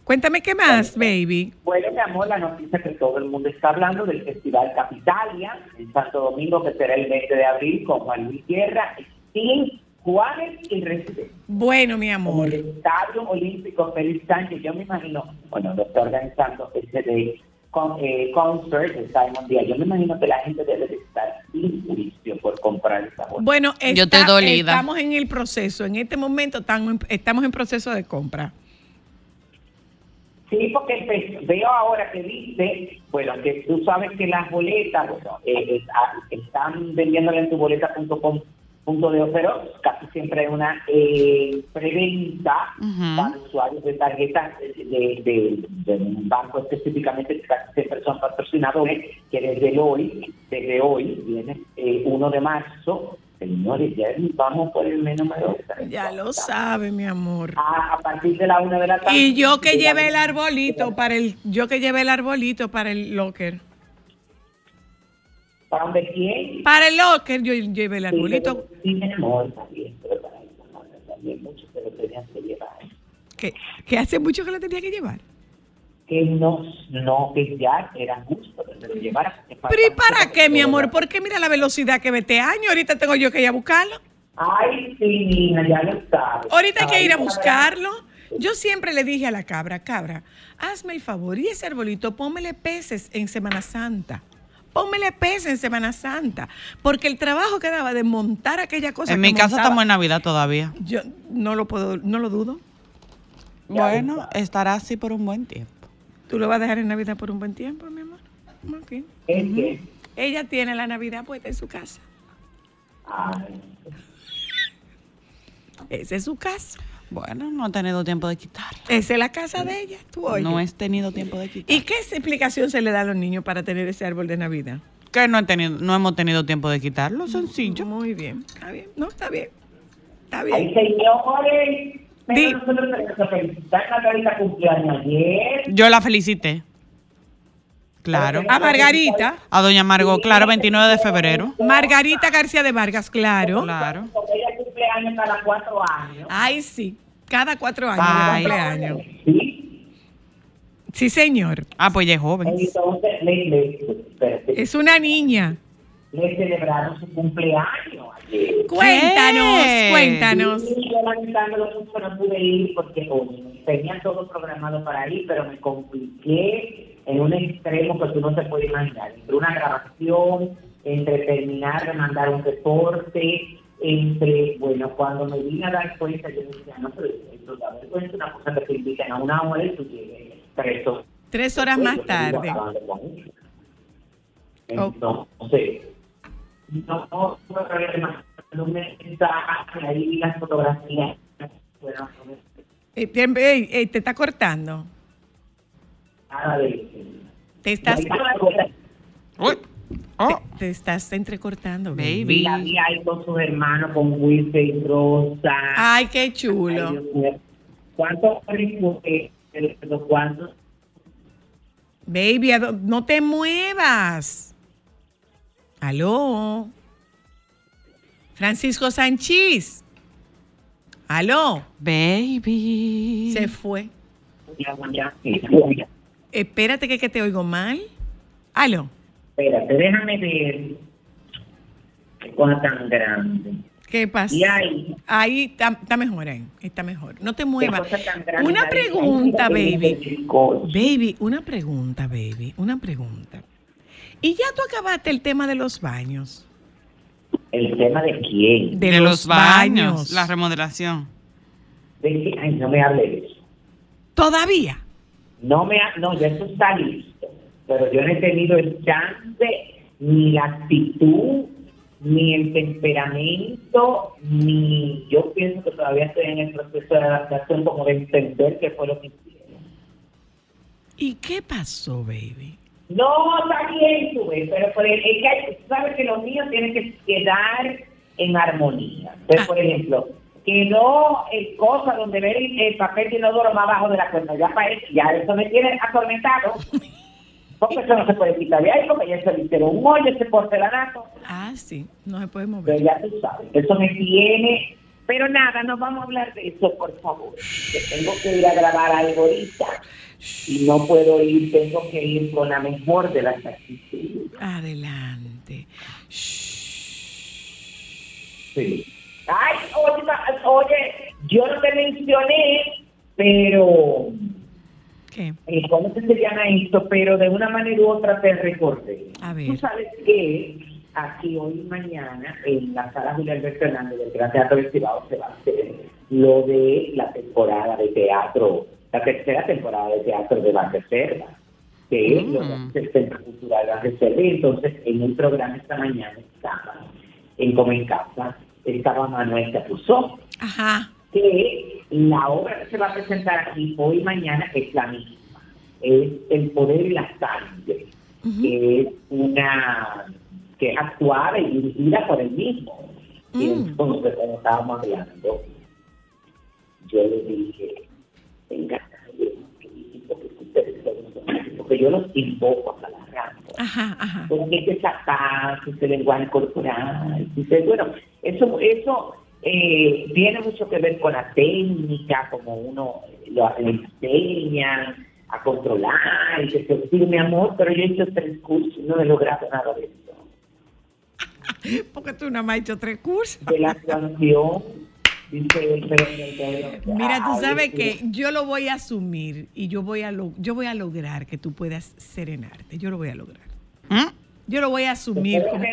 Cuéntame qué más, baby. Bueno, mi amor, la noticia que todo el mundo está hablando del Festival Capitalia en Santo Domingo, que será el 20 de abril, con Juan Luis Guerra, Sting, Juárez y Residente. Bueno, mi Como amor. el Estadio Olímpico Félix Sánchez, yo me imagino, bueno, lo está organizando ese de con, eh, concert de Simon Díaz. Yo me imagino que la gente debe de estar sin juicio por comprar esa bolsa. Bueno, Yo te dolida. estamos en el proceso. En este momento estamos en, estamos en proceso de compra. Sí, porque veo ahora que dice, bueno, que tú sabes que las boletas, bueno, eh, eh, ah, están vendiéndolas en tu boleta.com punto de pero casi siempre hay una eh, preventa para usuarios de tarjetas de, de- de un banco específicamente, casi siempre son patrocinadores, que desde hoy, desde hoy, viene eh, 1 de marzo, señores, ya vamos por el número Ya lo sabe, mi amor. a, a partir de la 1 de la tarde. Y yo que llevé el arbolito para el, yo que llevé el arbolito para el locker. ¿Para dónde quién? Para el locker yo llevé el arbolito. Sí, mi amor, también, pero para también lo tenían que llevar. Que hace mucho que lo tenía que llevar. que no, no, que ya era justo que se lo llevara. Pero ¿y para qué, mi amor? Porque mira la velocidad que ve este año. Ahorita tengo yo que ir a buscarlo. Ay, sí, niña, ya lo sabes. Ahorita hay que ir a buscarlo. Yo siempre le dije a la cabra, cabra, hazme el favor y ese arbolito, pómele peces en Semana Santa. Pómele peces en Semana Santa. Porque el trabajo que daba de montar aquella cosa. En mi casa montaba, estamos en Navidad todavía. Yo no lo puedo, no lo dudo. Bueno, estará así por un buen tiempo. ¿Tú lo vas a dejar en Navidad por un buen tiempo, mi amor? Ok. Es que, Ella tiene la Navidad puesta en su casa. ay, Esa es su casa. Bueno, no he tenido tiempo de quitarlo. Esa es la casa de ella. Tú oyes. No he tenido tiempo de quitarlo. ¿Y qué explicación se le da a los niños para tener ese árbol de Navidad? Que no, he tenido, no hemos tenido tiempo de quitarlo, sencillo. Muy bien. Está bien. No, está bien. Está ay, bien. señores, pero Di- nosotros tenemos que felicitar a Margarita cumpleaños ayer. Yo la felicité. Claro. A Margarita. A doña Margot, claro, 29 de febrero. Margarita García de Vargas, claro. Claro. Cumpleaños cada cuatro años. Ay, sí. Cada cuatro años Ay. de cumpleaños. Sí, Sí, señor. Ah, pues ella es joven. entonces le, le, Es una niña. le celebraron su cumpleaños ayer. Cuéntanos, ¿Qué? cuéntanos. Sí, yo lamentándolo mucho no pude ir porque oye, tenía todo programado para ir, pero me compliqué en un extremo que tú no te puedes imaginar. Entre una grabación, entre terminar de mandar un reporte, entre, bueno, cuando me vine a dar cuenta, yo decía, no, pero esto da vergüenza, una cosa que te invitan a una hora y tú llegues tres horas. Tres horas más Yo tarde. Entonces, no, no, no me mensaje, ahí las fotografías. Bueno, no me- Eh, te, está cortando. Te estás, Uy. Oh, te, te estás entrecortando. baby. baby. La vi ahí con sus hermanos, con Wilson y Rosa. Ay, qué Ay, chulo. Mío. ¿Cuántos eh, cuantos? Baby, ¿a dó- no te muevas. Aló. Francisco Sánchez. Aló. Baby. Se fue. Ya, ya, ya. Espérate que, que te oigo mal. Aló. Espérate, déjame ver. Qué cosa tan grande. ¿Qué pasa? Y ahí, Ahí está, está mejor, ahí. Está mejor. No te muevas. Una pregunta, baby. Baby, una pregunta, baby. Una pregunta. ¿Y ya tú acabaste el tema de los baños? ¿El tema de quién? De, los baños. La remodelación. Ay, no me hable de eso. ¿Todavía? No me ha- no, ya eso está listo. Pero yo no he tenido el chance, ni la actitud, ni el temperamento, ni yo pienso que todavía estoy en el proceso de adaptación como de entender qué fue lo que hicieron. ¿Y qué pasó, baby? No, está bien, tú ves, pero por el- es que hay- sabes que los niños tienen que quedar en armonía. Entonces, Ah. por ejemplo, quedó el cosa donde ver el, el papel de inodoro más abajo de la cuenta. Ya, para eso, ya eso me tiene atormentado. Porque eso no se puede quitar de ahí, porque ya se le hicieron un hoyo, ese porcelanato. Ah, sí. No se puede Pero mover. ya tú sabes, eso me tiene. Pero nada, no vamos a hablar de eso, por favor. Que tengo que ir a grabar algo ahorita. Y no puedo ir, tengo que ir con la mejor de las actitudes. Adelante. Sí. Ay, oye, oye, yo no te mencioné, pero, ¿Qué? eh, ¿cómo se llama esto? Pero de una manera u otra te recordé. A ver. Tú sabes que aquí hoy y mañana en la sala Julio Alberto Hernández del Gran Teatro del Cibao se va a hacer lo de la temporada de teatro, la tercera temporada de teatro de la Reserva, que es lo que Mm. el Centro Cultural La Reserva. Y entonces en un programa esta mañana estaba, en Como en Casa, estaba Manuel Capuzó Ajá. Que la obra que se va a presentar aquí hoy y mañana es la misma. Es El Poder y la Sangre, que es una que es actuada y dirigida por el mismo. Y Mm. entonces, cuando estábamos hablando, yo le dije, venga, porque yo los invoco a la radio Ajá, ajá. porque ese zapato, ese lenguaje corporal. Dice, bueno, eso, eso eh, tiene mucho que ver con la técnica, como uno lo enseña, a controlar y que se sí, mi amor, pero yo he hecho tres cursos y no he logrado nada de eso. Porque tú nada más has hecho tres cursos. De la pero- Mira, tú sabes que yo lo voy a asumir y yo voy a, lo- yo voy a lograr que tú puedas serenarte. Yo lo voy a lograr. ¿Mm? Yo lo voy a asumir. ¿Puedo como-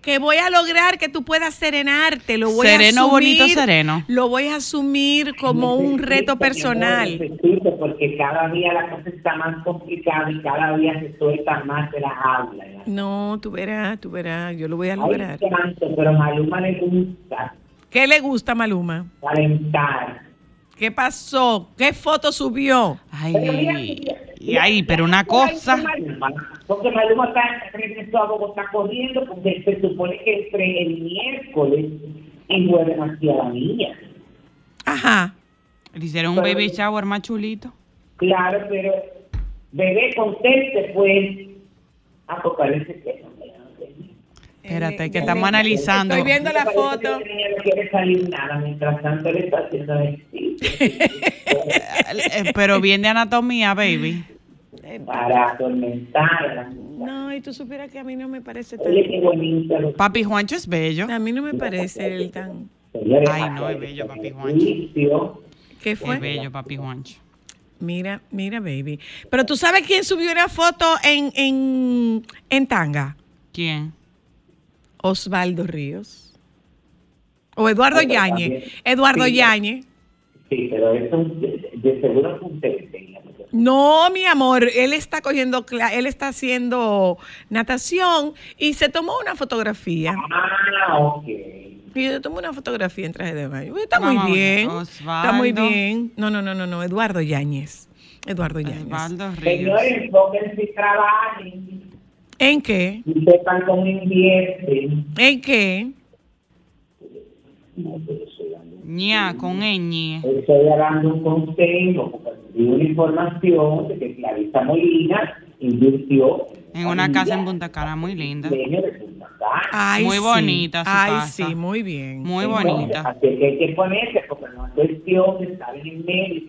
que voy a lograr que tú puedas serenarte. Lo voy a Sereno, asumir, bonito, sereno. Lo voy a asumir como un reto personal. necesito, porque cada día la cosa está más complicada y cada día se suelta más de las aulas. No, tú verás, tú verás. Yo lo voy a Ay, lograr. santo, pero Maluma le gusta ¿Qué le gusta, Maluma? calentar. ¿Qué pasó? ¿Qué foto subió? Ay, y ay, pero una cosa. Porque Maluma está, regresó a Bogotá corriendo porque se supone que el, pre- el miércoles envuelve hacia la niña. Ajá. Le hicieron un baby shower más chulito. Claro, pero bebé conteste pues. Pues parece que no. Espérate, que estamos analizando. Estoy viendo la foto. que la niña no quiere salir nada, mientras tanto le está haciendo ejercicio. Eh, Pero bien de anatomía, baby. Para atormentar a la niña. No, y tú supieras que a mí no me parece tan... Papi Juancho es bello. A mí no me parece él tan... Ay, no, es bello, papi Juancho. ¿Qué Es fue? bello, papi Juancho. Mira, mira, baby. Pero tú sabes quién subió una foto en, en, en tanga. ¿Quién? Osvaldo Ríos. O Eduardo también- Eduardo sí, Yañez. Sí, pero eso de, de seguro fue un teste. No, mi amor, él está cogiendo, él está haciendo natación y se tomó una fotografía. Ah, ok. Y se tomó una fotografía en traje de baño. Uy, Está muy bien. Está muy bien. No, no, no, no, no. Eduardo Yáñez. Eduardo Yáñez. Señores, y trabajen. ¿En qué? Y sepan cómo invierten. ¿En qué? No, pero estoy dando, Ña, con ñ. estoy dando un consejo, di una información de que Clarisa Molina invirtió En una casa en Punta Cana muy linda. Ay, Muy sí. bonita su Ay, casa. sí, muy bien. Muy Entonces, bonita. Así que hay que ponerse, porque no es cuestión de estar en el medio.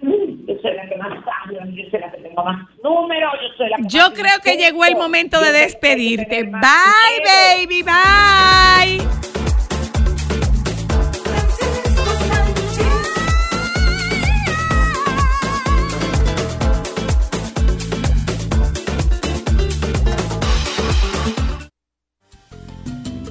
Yo soy la que más sabe, yo soy la que tengo más números, yo soy la que Yo más creo que llegó el momento de despedirte. Bye, baby, bye.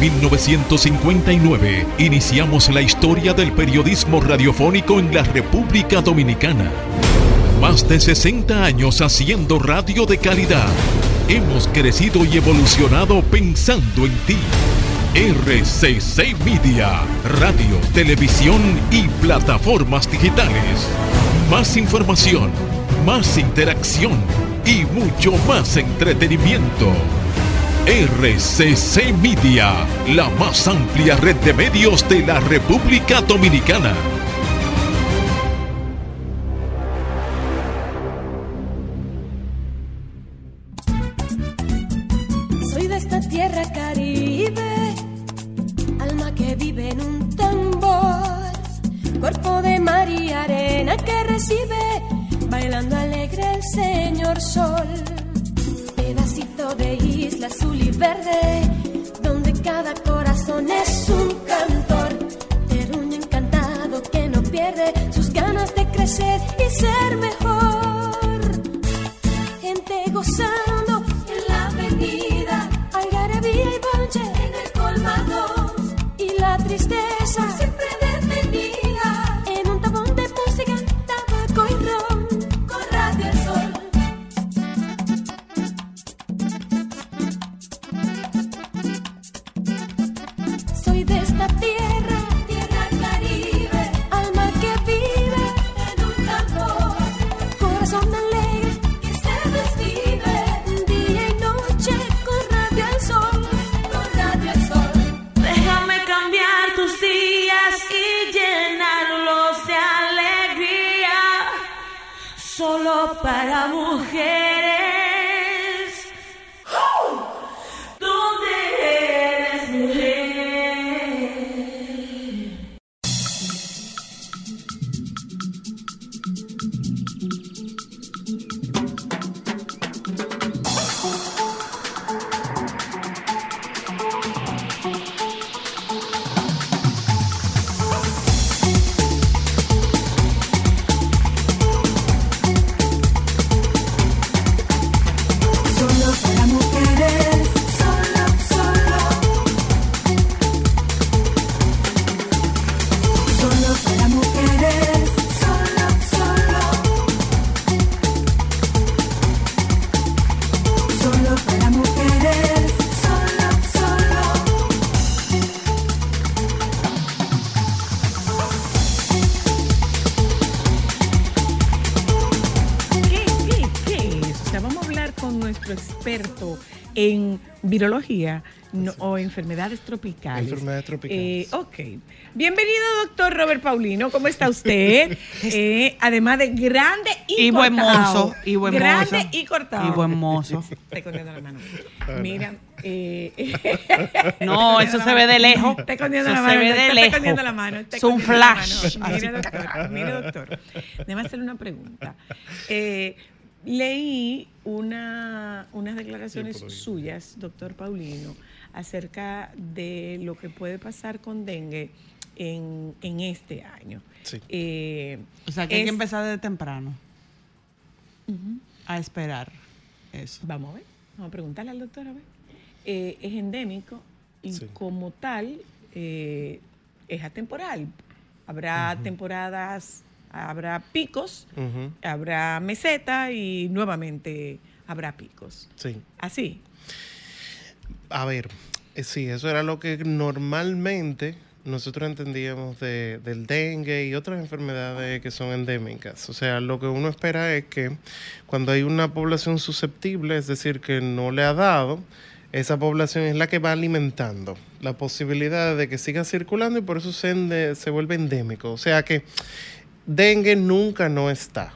1959. Iniciamos la historia del periodismo radiofónico en la República Dominicana. Más de 60 años haciendo radio de calidad. Hemos crecido y evolucionado pensando en ti. RCC Media, radio, televisión y plataformas digitales. Más información, más interacción y mucho más entretenimiento. RCC Media, la más amplia red de medios de la República Dominicana. Soy de esta tierra caribe, alma que vive en un tambor, cuerpo de mar y arena que recibe, bailando alegre el señor sol, pedacito de azul y verde, virología no- o enfermedades tropicales. Enfermedades tropicales. Eh, ok. Bienvenido, doctor Robert Paulino. ¿Cómo está usted? Eh, además de grande y, Y buen cortado. mozo, y buen grande mozo. y cortado. Y buen mozo. Te escondiendo la mano. Mira, eh, No, eso se ve de lejos. Está escondiendo la se mano. ve está- de lejos. escondiendo la mano. Es un flash. Así. doctor. Mire, doctor. Déjame hacerle una pregunta. Leí una, unas declaraciones suyas, doctor Paulino, acerca de lo que puede pasar con dengue en, en este año. Sí. Eh, O sea, que hay que empezar de temprano a esperar eso. Vamos a ver, vamos a preguntarle al doctor a ver. Eh, es endémico y Sí. como tal eh, es atemporal. Habrá temporadas, habrá picos, habrá meseta y nuevamente habrá picos. Sí. Así. A ver, eh, sí, eso era lo que normalmente nosotros entendíamos de- del dengue y otras enfermedades que son endémicas. O sea, lo que uno espera es que cuando hay una población susceptible, es decir, que no le ha dado, esa población es la que va alimentando la posibilidad de que siga circulando y por eso se, ende- se vuelve endémico. O sea que dengue nunca no está.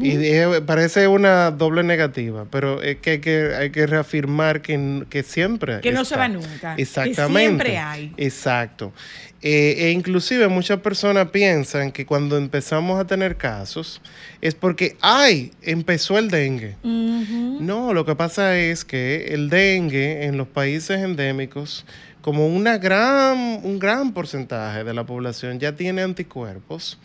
Y eh, parece una doble negativa, pero es que hay que, hay que reafirmar que, que siempre Que no se va nunca, que Exactamente. siempre hay. Exacto. Eh, e inclusive muchas personas piensan que cuando empezamos a tener casos es porque, ay, empezó el dengue. No, lo que pasa es que el dengue en los países endémicos, como una gran, un gran porcentaje de la población ya tiene anticuerpos,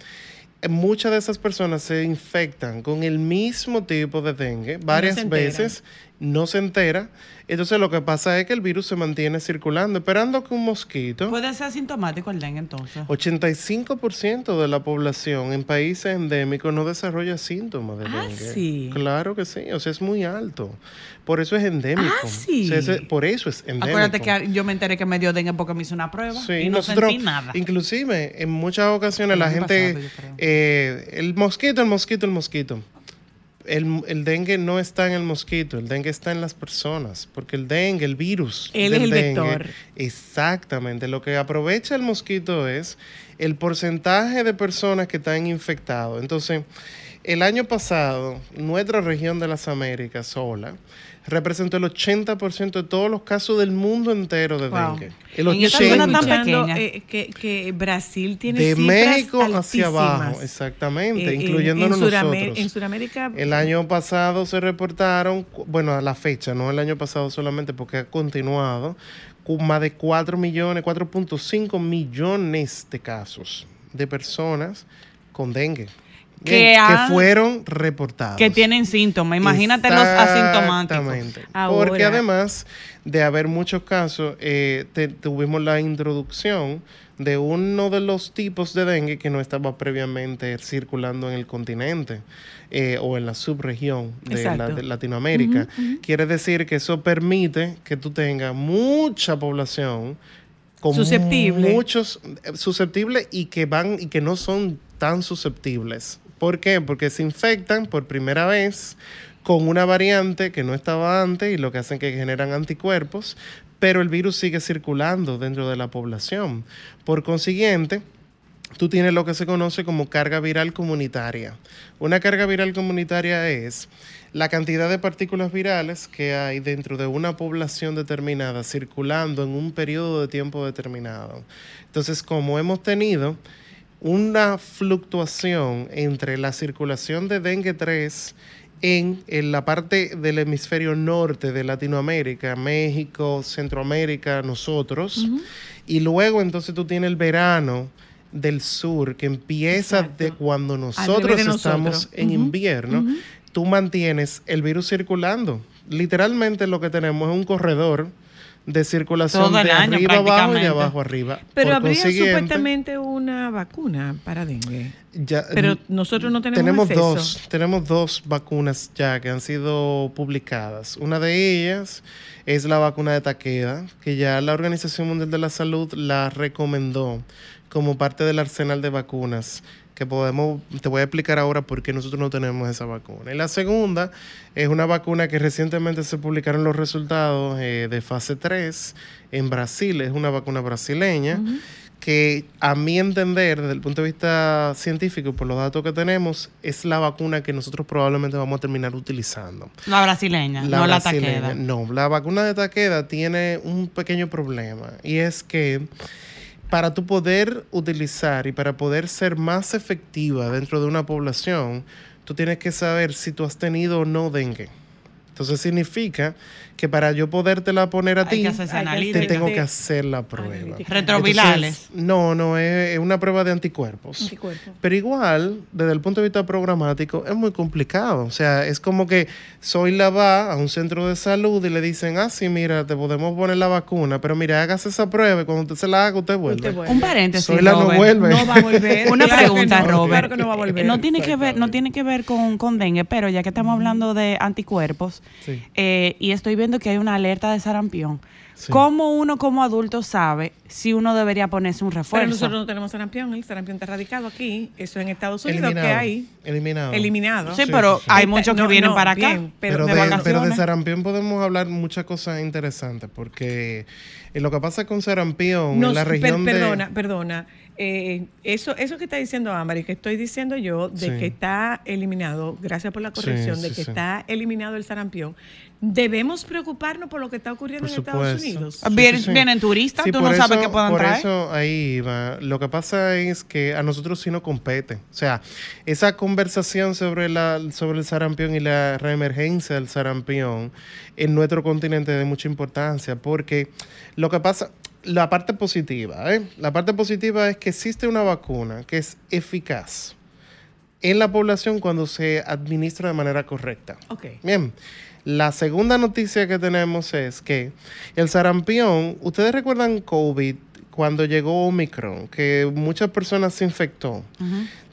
muchas de esas personas se infectan con el mismo tipo de dengue varias veces, no se entera. Entonces lo que pasa es que el virus se mantiene circulando, esperando que un mosquito... Puede ser asintomático el dengue entonces. 85% de la población en países endémicos no desarrolla síntomas de Ah, dengue. sí. Claro que sí, o sea, es muy alto. Por eso es endémico. Ah, sí. O sea, ese- por eso es endémico. Acuérdate que yo me enteré que me dio dengue porque me hizo una prueba Sí, y no nosotros, sentí nada. inclusive, en muchas ocasiones la gente, pasado, eh, el mosquito, el mosquito, el mosquito. El, el dengue no está en el mosquito, el dengue está en las personas, porque el dengue, el virus. Él del es el dengue, vector. Exactamente. Lo que aprovecha el mosquito es el porcentaje de personas que están infectados. Entonces, el año pasado, nuestra región de las Américas sola representó el 80% de todos los casos del mundo entero de Wow. dengue. El En esta 80%. zona tan pequeña. eh, que, que Brasil tiene de cifras México hacia abajo, exactamente, Eh, en- incluyéndonos en, nosotros. En Sudamérica, El año pasado se reportaron, bueno, a la fecha, no el año pasado solamente porque ha continuado, con más de 4 millones, 4.5 millones de casos de personas con dengue. Que fueron reportados. Que tienen síntomas. Imagínate los asintomáticos. Exactamente. Porque además de haber muchos casos, eh, te- tuvimos la introducción de uno de los tipos de dengue que no estaba previamente circulando en el continente eh, o en la subregión de, la- de Latinoamérica. Quiere decir que eso permite que tú tengas mucha población con Susceptible. muchos eh, susceptibles y que van y que no son tan susceptibles. ¿Por qué? Porque se infectan por primera vez con una variante que no estaba antes y lo que hacen que generan anticuerpos, pero el virus sigue circulando dentro de la población. Por consiguiente, tú tienes lo que se conoce como carga viral comunitaria. Una carga viral comunitaria es la cantidad de partículas virales que hay dentro de una población determinada circulando en un periodo de tiempo determinado. Entonces, como hemos tenido una fluctuación entre la circulación de dengue 3 en, en la parte del hemisferio norte de Latinoamérica, México, Centroamérica, nosotros, y luego entonces tú tienes el verano del sur que empieza de cuando nosotros de estamos nosotros. en invierno, tú mantienes el virus circulando. Literalmente lo que tenemos es un corredor de circulación Todo el de año, arriba abajo y de abajo arriba. Pero Por habría supuestamente una vacuna para dengue. ya- Pero nosotros no tenemos tenemos acceso. dos, tenemos dos vacunas ya que han sido publicadas. Una de ellas es la vacuna de Takeda, que ya la Organización Mundial de la Salud la recomendó como parte del arsenal de vacunas que podemos, te voy a explicar ahora por qué nosotros no tenemos esa vacuna. Y la segunda es una vacuna que recientemente se publicaron los resultados eh, de fase 3 en Brasil, es una vacuna brasileña que a mi entender, desde el punto de vista científico, por los datos que tenemos, es la vacuna que nosotros probablemente vamos a terminar utilizando. La brasileña, no la taqueda. No, la vacuna de Takeda tiene un pequeño problema y es que para tú poder utilizar y para poder ser más efectiva dentro de una población, tú tienes que saber si tú has tenido o no dengue. Entonces significa que para yo podértela poner a ti, te tengo que hacer la prueba. Retrovirales. Entonces, no, no, es, es una prueba de anticuerpos. Anticuerpos. Pero igual, desde el punto de vista programático, es muy complicado. O sea, es como que Soy la va a un centro de salud y le dicen, ah, sí, mira, te podemos poner la vacuna, pero mira, hágase esa prueba y cuando usted se la haga, usted vuelve. Un paréntesis. Soy la no vuelve. No va a volver. Una Claro pregunta, no, Robert. claro que no va a volver. No tiene que ver, no tiene que ver con, con dengue, pero ya que estamos hablando de anticuerpos, Sí. eh, y estoy viendo que hay una alerta de sarampión. Sí. ¿Cómo uno como adulto sabe si uno debería ponerse un Pero refuerzo? nosotros no tenemos sarampión, el sarampión está radicado aquí, eso en Estados Unidos, Eliminado. que hay Eliminado. eliminado. Sí, pero hay muchos que vienen para acá. bien, Pero, pero, de, de pero de sarampión podemos hablar muchas cosas interesantes, porque eh, lo que pasa con sarampión en la per- región de... perdona, perdona. Eh, eso, eso que está diciendo Ámbar y que estoy diciendo yo, de Sí. que está eliminado, gracias por la Sí, corrección, de que sí. está eliminado el sarampión, debemos preocuparnos por lo que está ocurriendo Por en Estados. Unidos. Vienen- sí, sí. vienen turistas, tú no sabes qué puedan por traer. eso ahí va. Lo que pasa es que a nosotros sí nos compete. O sea, esa conversación sobre, la, sobre el sarampión y la reemergencia del sarampión en nuestro continente es de mucha importancia porque lo que pasa, la parte positiva, ¿eh? la parte positiva es que existe una vacuna que es eficaz en la población cuando se administra de manera correcta. Bien, la segunda noticia que tenemos es que el sarampión, ustedes recuerdan COVID cuando llegó Omicron, que muchas personas se infectó,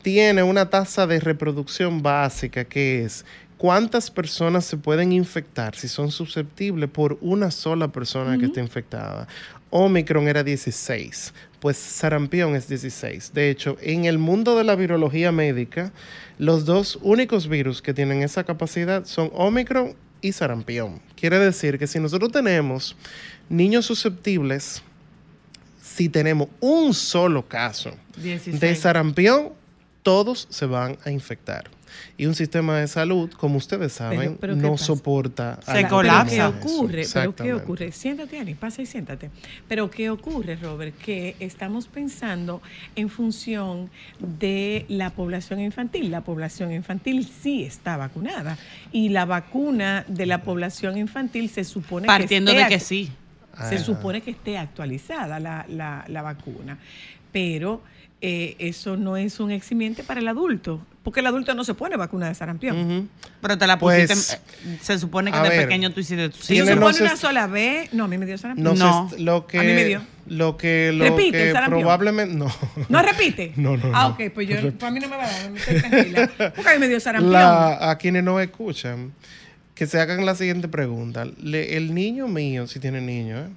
tiene una tasa de reproducción básica que es cuántas personas se pueden infectar si son susceptibles por una sola persona que esté infectada. Omicron era 16, pues sarampión es 16. De hecho, en el mundo de la virología médica, los dos únicos virus que tienen esa capacidad son Omicron y sarampión. Quiere decir que si nosotros tenemos niños susceptibles, si tenemos un solo caso 16. de sarampión, todos se van a infectar. Y un sistema de salud, como ustedes saben, Pero- pero ¿qué no pasa? soporta. Se colapsa. ¿qué ocurre? Pero ¿qué ocurre? Siéntate, Ani, pasa y siéntate. Pero ¿qué ocurre, Robert? Que estamos pensando en función de la población infantil. La población infantil sí está vacunada. Y la vacuna de la población infantil se supone Partiendo que de esté que sí. Se Ah. supone que esté actualizada la, la- la vacuna. Pero eh, eso no es un eximiente para el adulto. Porque el adulto no se pone vacuna de sarampión. Pero te la Pues, pusiste. eh, se supone que a de ver, pequeño tú hiciste tu Si se no supone se- una sola vez, no, a mí me dio sarampión. No, No. lo que, A mí me dio. Lo que, lo Repite, que probablemente. No. ¿No repite? No, no, Ah, no. ok, pues yo, pues a mí no me va a dar, me estoy tranquila. Porque a mí me dio sarampión. La- a quienes nos escuchan, que se hagan la siguiente pregunta. Le- el niño mío, si tiene niño, ¿eh?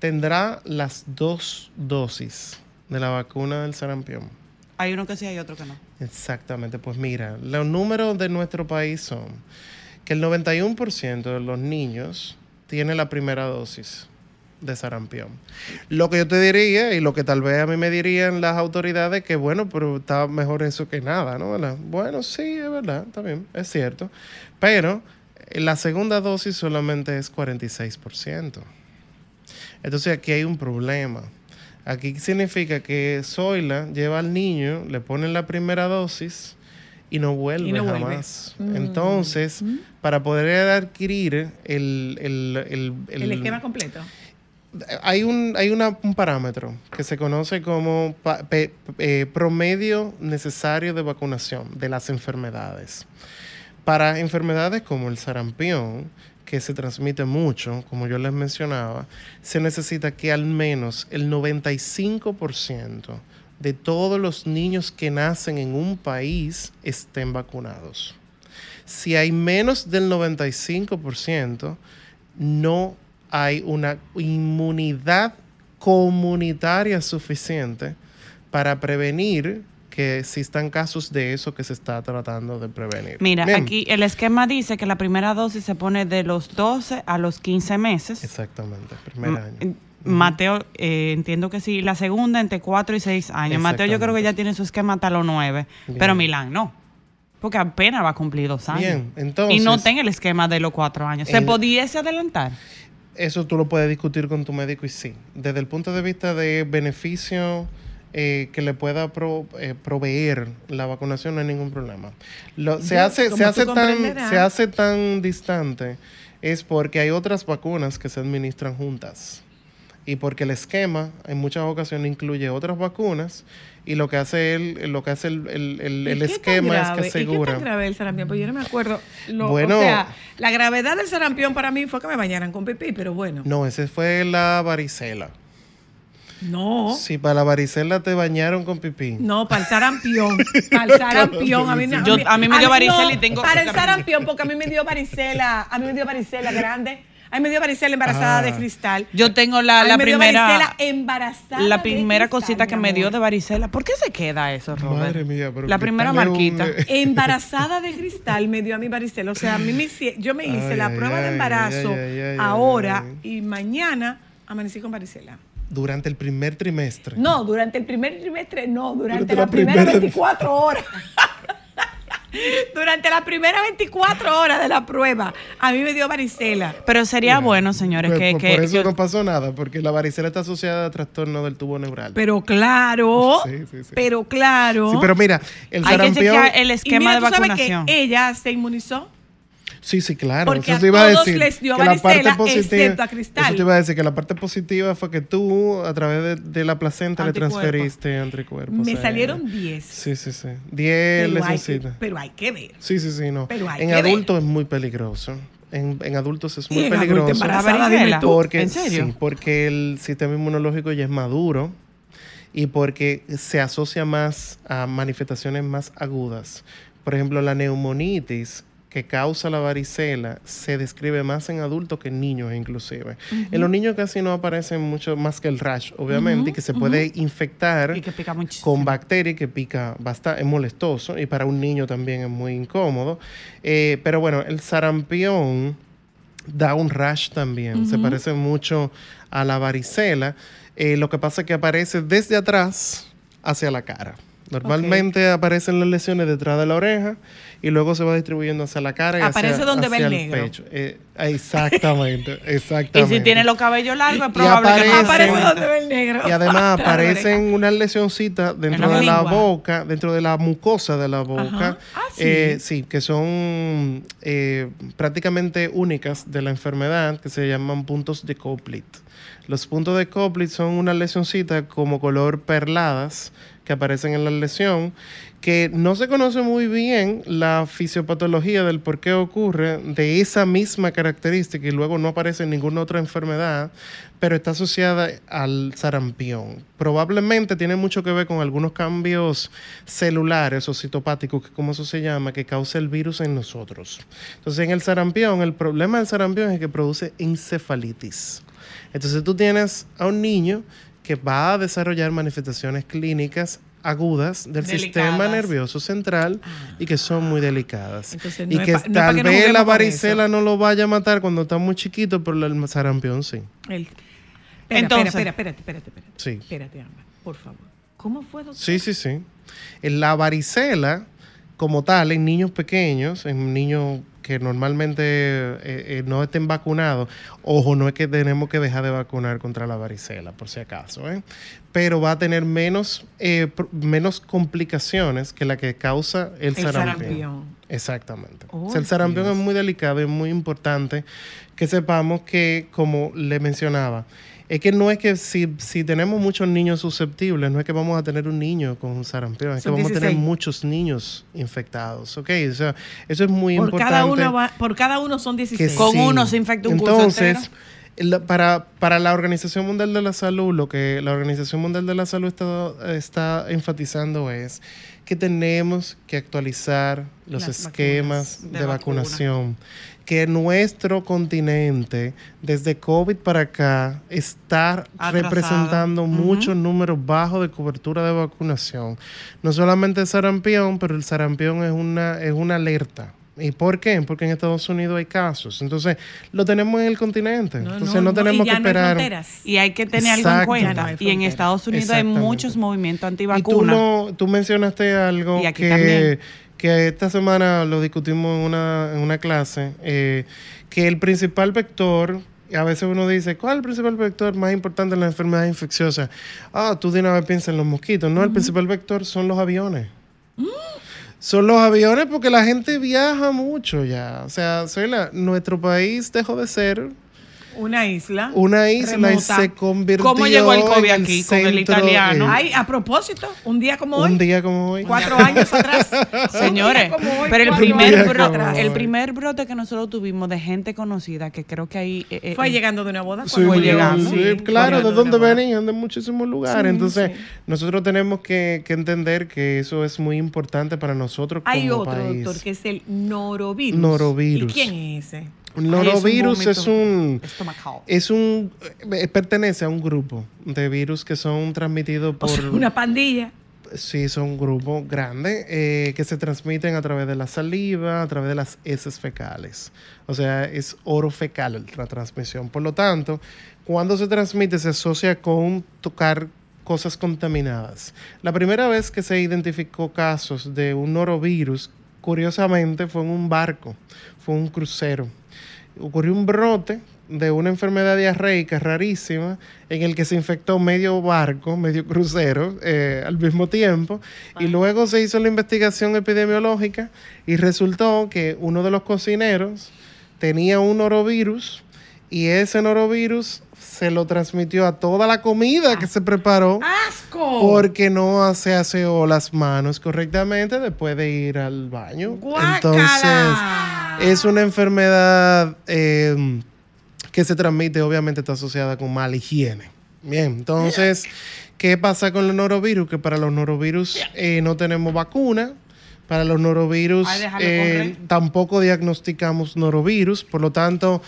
tendrá las dos dosis de la vacuna del sarampión. Hay uno que sí, hay otro que no. Exactamente, pues mira, los números de nuestro país son que el 91% de los niños tiene la primera dosis de sarampión. Lo que yo te diría y lo que tal vez a mí me dirían las autoridades que bueno, pero está mejor eso que nada, ¿no? ¿Verdad? Bueno, sí, es verdad, está bien, es cierto. Pero eh, la segunda dosis solamente es 46%. Entonces aquí hay un problema. Aquí significa que Zoila lleva al niño, le ponen la primera dosis y no vuelve Y no vuelve. jamás. Mm. Entonces, para poder adquirir el, el- el- el- El esquema completo. hay un, hay una- un parámetro que se conoce como pa- pe- eh, promedio necesario de vacunación de las enfermedades. Para enfermedades como el sarampión, que se transmite mucho, como yo les mencionaba, se necesita que al menos el 95% de todos los niños que nacen en un país estén vacunados. Si hay menos del 95%, no hay una inmunidad comunitaria suficiente para prevenir que existan casos de eso que se está tratando de prevenir. Mira, Bien. aquí el esquema dice que la primera dosis se pone de los 12 a los 15 meses. Exactamente, primer M- año. eh, Mateo, eh, entiendo que sí. La segunda entre 4 y 6 años. Mateo yo creo que ya tiene su esquema hasta los 9. Bien. Pero Milán no. Porque apenas va a cumplir dos años. Bien, entonces- Y no tenga el esquema de los 4 años. ¿Se El- pudiese adelantar? Eso tú lo puedes discutir con tu médico y sí. Desde el punto de vista de beneficio eh, que le pueda pro- eh, proveer la vacunación no hay ningún problema. Lo- se Yo, hace, se hace tan, se hace tan distante es porque hay otras vacunas que se administran juntas. Y porque el esquema en muchas ocasiones incluye otras vacunas y lo que hace el, lo que hace el, el- el- ¿Y el qué tan esquema es que ¿Y qué asegura. tan grave el sarampión? Pues yo no me acuerdo. Lo- Bueno. o sea, la gravedad del sarampión para mí fue que me bañaran con pipí, pero bueno. No, ese fue la varicela. No. Si para la varicela te bañaron con pipí. No, para el sarampión. Para el sarampión. A mí, Yo- a mí me dio varicela y tengo- Para el sarampión, porque a mí me dio varicela. A mí me dio varicela grande. A mí me dio varicela embarazada Ah. de cristal. Yo tengo la, A mí la me dio primera. varicela embarazada La de primera cristal, cosita mi que me dio de varicela. ¿Por qué se queda eso, Robert? Madre mía, pero La primera un- marquita. Embarazada de cristal me dio a mí varicela. O sea, a mí me hice- yo me hice Ay, la ay, prueba de ay, embarazo ay, ay, ay, ahora ay. y mañana amanecí con varicela. Durante el primer trimestre. No, durante el primer trimestre, no, durante, Durante la, la primera primera- 24 horas. durante las primeras 24 horas de la prueba, a mí me dio varicela. Pero sería bueno, señores, Pues, que, por, que- por eso que- no pasó nada, porque la varicela está asociada a trastorno del tubo neural. Pero claro, Sí, sí, sí. pero claro. Sí, pero mira, el hay que sarampión. chequear el Y esquema mira, de tú sabes vacunación. que ella se inmunizó. Sí, sí, claro. Porque eso te iba a todos decir. les dio que la parte varicela, positiva, excepto a Cristal. Eso te iba a decir que la parte positiva fue que tú, a través de, de la placenta, le transferiste anticuerpos. Me ella. salieron 10. Sí, sí, sí. 10 Pero hay, que, lesioncitas. pero hay que ver. Sí, sí, sí, no. Pero hay en que ver. adultos es muy peligroso. En, en adultos es Y muy en adulto peligroso. tú. Porque, ¿En serio? Sí, porque el sistema inmunológico ya es maduro y porque se asocia más a manifestaciones más agudas. Por ejemplo, la neumonitis que causa la varicela se describe más en adultos que en niños inclusive. En los niños casi no aparecen mucho más que el rash, obviamente, y que se puede infectar Y que pica con bacteria que pica bastante, es molestoso y para un niño también es muy incómodo. Eh, pero bueno, el sarampión da un rash también, se parece mucho a la varicela. Eh, lo que pasa es que aparece desde atrás hacia la cara. Normalmente aparecen las lesiones detrás de la oreja y luego se va distribuyendo hacia la cara y Aparece hacia, donde ve hacia el el negro. pecho. Eh, exactamente, Y exactamente. si tiene los cabellos largos, es Y probable que no aparece- donde ve el negro. Y además aparecen unas lesioncitas dentro la de la boca, dentro de la mucosa de la boca. Ah, sí. Eh, sí, que son eh, prácticamente únicas de la enfermedad, que se llaman puntos de Coplit. Los puntos de Coplit son unas lesioncitas como color perladas que aparecen en la lesión, que no se conoce muy bien la fisiopatología del por qué ocurre de esa misma característica y luego no aparece en ninguna otra enfermedad, pero está asociada al sarampión. Probablemente tiene mucho que ver con algunos cambios celulares o citopáticos, que como eso se llama, que causa el virus en nosotros. Entonces, en el sarampión, el problema del sarampión es que produce encefalitis. Entonces, tú tienes a un niño que va a desarrollar manifestaciones clínicas agudas del sistema nervioso central y que son muy delicadas. Entonces, no y que pa- no tal que vez la varicela no lo vaya a matar cuando está muy chiquito, pero el sarampión sí. El- Espera, Entonces- espera, espera, espérate, espérate, espérate. Sí. Espérate, Ámbar, por favor. ¿Cómo fue, doctor? Sí, sí, sí. La varicela, como tal, en niños pequeños, en niños que normalmente eh, eh, no estén vacunados, ojo, no es que tenemos que dejar de vacunar contra la varicela, por si acaso, ¿eh? pero va a tener menos, eh, menos complicaciones que la que causa el, El sarampión. sarampión. Exactamente. Oh, O sea, el sarampión Dios. es muy delicado y es muy importante que sepamos que, como le mencionaba, es que no es que si, si tenemos muchos niños susceptibles, no es que vamos a tener un niño con un sarampión, es Son que vamos a tener 16. muchos niños infectados, ¿ok? O sea, eso es muy Por importante. cada, uno va- por cada uno son que 16. sí. Con uno se infecta un curso Entonces, entero. la- para, para la Organización Mundial de la Salud, lo que la Organización Mundial de la Salud está, está enfatizando es que tenemos que actualizar los Las esquemas de vacunación. Que nuestro continente, desde COVID para acá, está Atrasado. representando muchos números bajos de cobertura de vacunación. No solamente el sarampión, pero el sarampión es una, es una alerta. ¿Y por qué? Porque en Estados Unidos hay casos. Entonces, lo tenemos en el continente. Entonces, no, tenemos y ya que no hay esperar. Y hay que tener algo en cuenta. Y en. Estados Unidos hay muchos movimientos Y tú, antivacunas. no, tú mencionaste algo Y aquí que, también. Que esta semana lo discutimos en una, en una clase, eh, que el principal vector, a veces uno dice, ¿cuál es el principal vector más importante en las enfermedades infecciosas? Ah, tú de una vez piensas en los mosquitos. No, el principal vector son los aviones. Son los aviones porque la gente viaja mucho ya. O sea, nuestro país dejó de ser Una isla. una isla y remota. se convirtió ¿Cómo llegó el COVID en aquí con el italiano? eh, Ay, a propósito, un día como hoy, un día como hoy. cuatro años atrás. Señores, Un día como hoy, pero el primer, años bro- atrás. el primer brote que nosotros tuvimos de gente conocida, que creo que ahí... eh, eh, Fue eh, llegando de una boda. Sí, Fue llegando. sí, Sí, claro, de dónde una boda. venían, de muchísimos lugares. Sí, Entonces, sí. nosotros tenemos que, que entender que eso es muy importante para nosotros Hay como otro, país. doctor, que es el norovirus. Norovirus. ¿Y quién es ese? Norovirus Ay, es es un un, es un, eh, pertenece a un grupo de virus que son transmitidos O por, sea, una pandilla. sí, son un grupo grande eh, que se transmiten a través de la saliva, a través de las heces fecales. O sea, es oro fecal la transmisión. Por lo tanto, cuando se transmite se asocia con tocar cosas contaminadas. La primera vez que se identificó casos de un norovirus, curiosamente, fue en un barco, fue un crucero. Ocurrió un brote de una enfermedad diarreica rarísima en el que se infectó medio barco, medio crucero eh, al mismo tiempo y luego se hizo la investigación epidemiológica y resultó que uno de los cocineros tenía un norovirus y ese norovirus se lo transmitió a toda la comida que se preparó ¡Asco! porque no se aseó las manos correctamente después de ir al baño. ¡Guácala! Entonces, es una enfermedad eh, que se transmite, obviamente está asociada con mala higiene. Bien, entonces, ¿qué pasa con los norovirus? Que para los norovirus eh, no tenemos vacuna. Para los norovirus Ay, eh, tampoco diagnosticamos norovirus. Por lo tanto,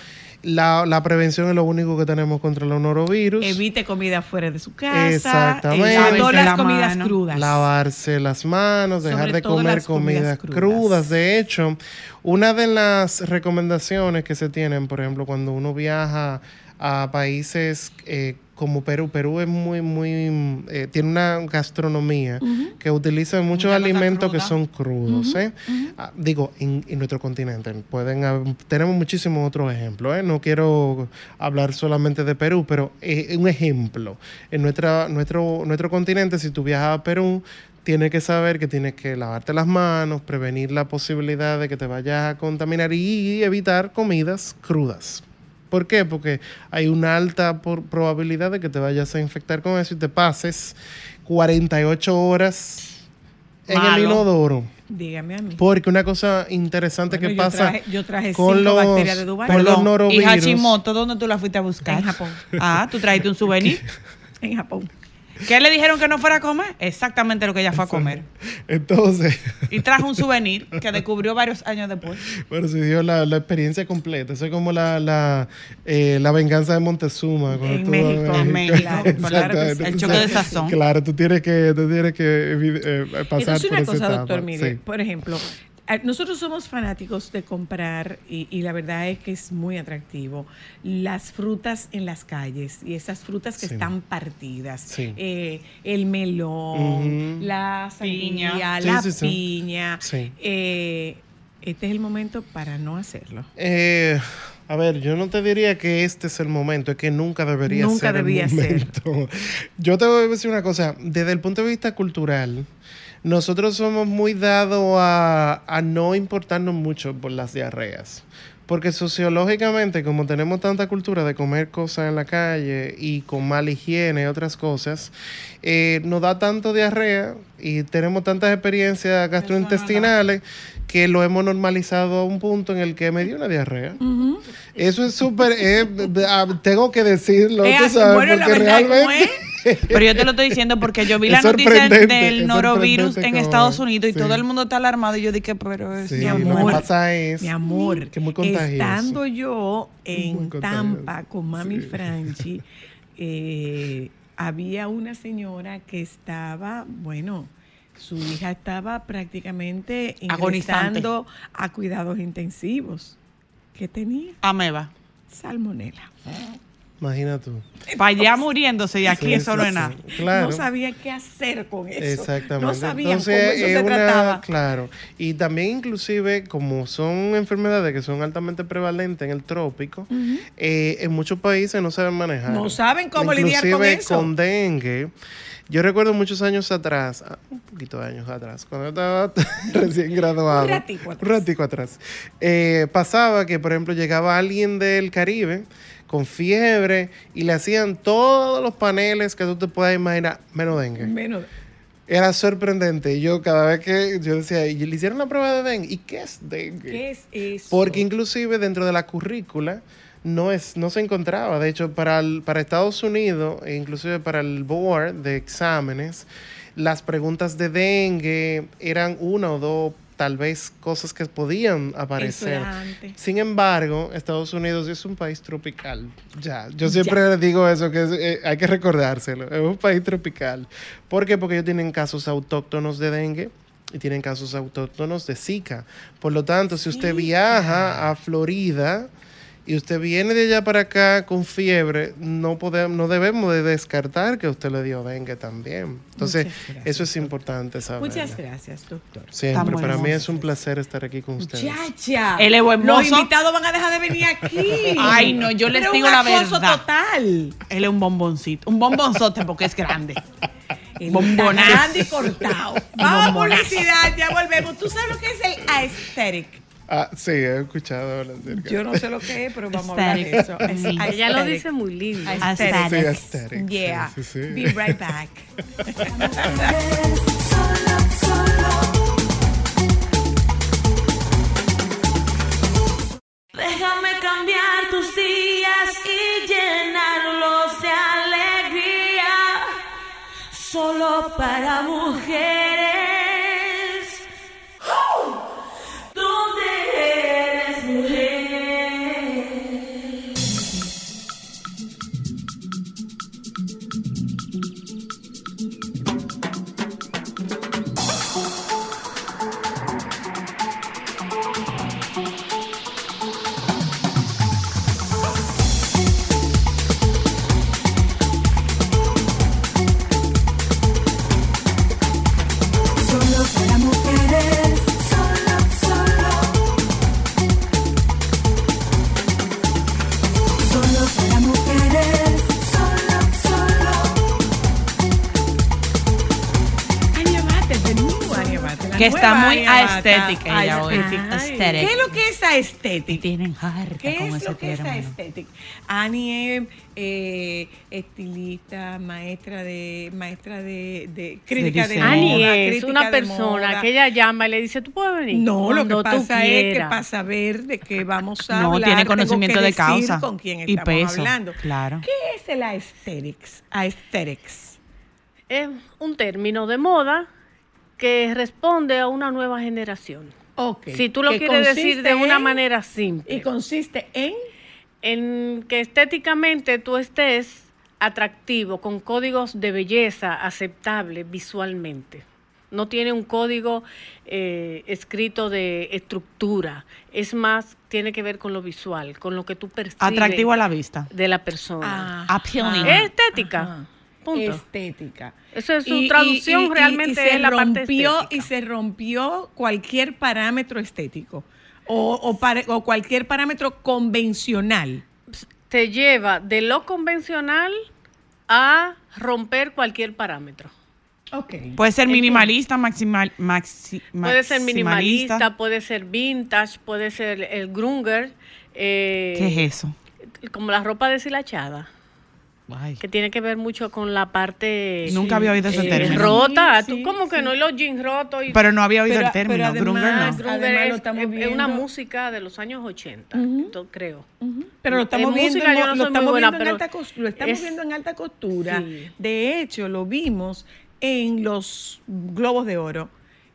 la, la prevención es lo único que tenemos contra los norovirus. Evite comida fuera de su casa. Exactamente. todas las la comidas mano. crudas. Lavarse las manos, dejar Sobre de comer comidas comidas crudas. crudas. De hecho, una de las recomendaciones que se tienen, por ejemplo, cuando uno viaja a países eh, como Perú, Perú es muy, muy, eh, tiene una gastronomía que utiliza muchos alimentos que son crudos. ¿eh? Ah, digo, en, en nuestro continente. Pueden, tenemos muchísimos otros ejemplos. ¿eh? No quiero hablar solamente de Perú, pero un ejemplo. En nuestra, nuestro, nuestro continente, si tú viajas a Perú, tienes que saber que tienes que lavarte las manos, prevenir la posibilidad de que te vayas a contaminar y evitar comidas crudas. ¿Por qué? Porque hay una alta por- probabilidad de que te vayas a infectar con eso y te pases 48 horas en el Malo. inodoro. Dígame a mí. Porque una cosa interesante Bueno, que yo pasa traje- yo traje con cinco los, bacterias de Dubái. con los Perdón, y norovirus. Hashimoto, ¿dónde tú la fuiste a buscar? En Japón. Ah, tú trajiste un souvenir. En Japón. ¿Qué le dijeron que no fuera a comer? Exactamente lo que ella fue a comer. Entonces, Y trajo un souvenir que descubrió varios años después. bueno, se dio la, la experiencia completa. Eso es como la, la, eh, la venganza de Montezuma. En tú- México, en México, claro, el choque de sazón. Claro, tú tienes que, tú tienes que eh, eh, pasar Entonces, por una esa cosa, etapa. doctor, mire, Sí. por ejemplo, nosotros somos fanáticos de comprar, y, y la verdad es que es muy atractivo, las frutas en las calles y esas frutas que Sí. están partidas. Sí. Eh, el melón, Ujú. la Piña. sandía, Sí, la sí, sí. piña. Sí. Eh, este es el momento para no hacerlo. Eh, a ver, yo no te diría que este es el momento, es que nunca debería Nunca ser debía el ser. Yo te voy a decir una cosa, desde el punto de vista cultural, nosotros somos muy dados a, a no importarnos mucho por las diarreas. Porque sociológicamente, como tenemos tanta cultura de comer cosas en la calle y con mala higiene y otras cosas, eh, nos da tanto diarrea y tenemos tantas experiencias gastrointestinales que lo hemos normalizado a un punto en el que me dio una diarrea. Eso es súper, eh, ah, tengo que decirlo, Eh, tú sabes, bueno, porque verdad, ¿cómo realmente... Pero yo te lo estoy diciendo porque yo vi Es la noticia del norovirus en Estados es. Unidos y Sí. todo el mundo está alarmado y yo dije, pero es Sí, mi lo amor, que pasa es mi amor, que es muy contagioso. estando yo en Tampa con Mami Franchi, eh, había una señora que estaba, bueno, su hija estaba prácticamente Agonizante. ingresando a cuidados intensivos. ¿Qué tenía? Ameba. Salmonela. Imagina tú. Para allá muriéndose y aquí Sí, eso no es nada. sí. Claro. No sabía qué hacer con eso. Exactamente. No sabían Entonces, cómo eso es se una- trataba. Claro. Y también inclusive, como son enfermedades que son altamente prevalentes en el trópico, eh, en muchos países no saben manejar. No saben cómo lidiar con eso. con dengue. Yo recuerdo muchos años atrás, ah, un poquito de años atrás, cuando yo estaba recién graduado. Un ratico atrás. Un ratico atrás. Eh, pasaba que, por ejemplo, llegaba alguien del Caribe con fiebre y le hacían todos los paneles que tú te puedas imaginar, menos dengue. Menos. Era sorprendente. Yo cada vez que yo decía, y le hicieron la prueba de dengue. ¿Y qué es dengue? ¿Qué es eso? Porque inclusive dentro de la currícula no es no se encontraba. De hecho, para, el- para Estados Unidos, e inclusive para el board de exámenes, las preguntas de dengue eran una o dos tal vez cosas que podían aparecer. Sin embargo, Estados Unidos es un país tropical. Ya, yo Ya. siempre digo eso, que es, eh, hay que recordárselo. Es un país tropical. ¿Por qué? Porque ellos tienen casos autóctonos de dengue y tienen casos autóctonos de Zika. Por lo tanto, si usted viaja a Florida y usted viene de allá para acá con fiebre, no podemos, no debemos de descartar que usted le dio dengue también. Entonces, gracias, eso es importante saber. Muchas gracias, doctor. Siempre, Estamos para mí es un placer estar aquí con ustedes. Muchacha. Él es buen Los mozo. invitados van a dejar de venir aquí. Ay, no, yo les Pero digo un la verdad. total. Él es un bomboncito. Un bombonzote porque es grande. Bombonazo. grande y cortado. Vamos a publicidad, ya volvemos. ¿Tú sabes lo que es el aesthetic? Ah, sí, he escuchado hablar acerca. Yo no sé lo que es, pero vamos a hablar de eso. Aesthetic. Es- Ella lo dice muy lindo. Aesthetic. Sí, aesthetic, sí, Yeah. sí, sí. Be right back. Déjame cambiar tus días y llenarlos de alegría. Solo para mujeres. Que está muy aesthetic ella hoy. ¿Qué es lo que es aesthetic? Tienen harta ¿Qué con es ese lo que es término. aesthetic? Annie es eh, estilista, maestra de maestra de, de crítica de, moda. Ani es una persona que ella llama y le dice, ¿tú puedes venir? No, lo que pasa es que quieras". para saber de qué vamos a No, hablar, tiene tengo conocimiento que de decir causa con quién y estamos peso, hablando. claro. ¿Qué es el aesthetics? Aesthetics. Es un término de moda que responde a una nueva generación. Ok. Si tú lo Que quieres decir de una manera simple. Y consiste en en que estéticamente tú estés atractivo, con códigos de belleza aceptable visualmente. No tiene un código eh, escrito de estructura. Es más, tiene que ver con lo visual, con lo que tú percibes. Atractivo a la vista. De la persona. Appealing. Es estética. Punto. estética. Esa es su Y- traducción y- y- realmente y se es la parte rompió, estética. Y se rompió cualquier parámetro estético o, o cualquier parámetro convencional. Te lleva de lo convencional a romper cualquier parámetro. Ok. Puede ser minimalista, maximal, maxi- Puede ser minimalista, puede ser vintage, puede ser el grunger. eh, ¿Qué es eso? Como la ropa deshilachada. Que tiene que ver mucho con la parte Nunca había oído ese eh, término. rota. Sí, Tú como que no, y los jeans rotos. Y, Pero no había oído Pero- el término. pero Grunger no. además- Grunger además lo es, estamos es- es una música de los años 80, to- creo. Pero lo estamos En viendo, música en- no lo estamos buena, viendo en alta cos- lo estamos es- viendo en alta costura. Sí. De hecho, lo vimos en los globos de oro.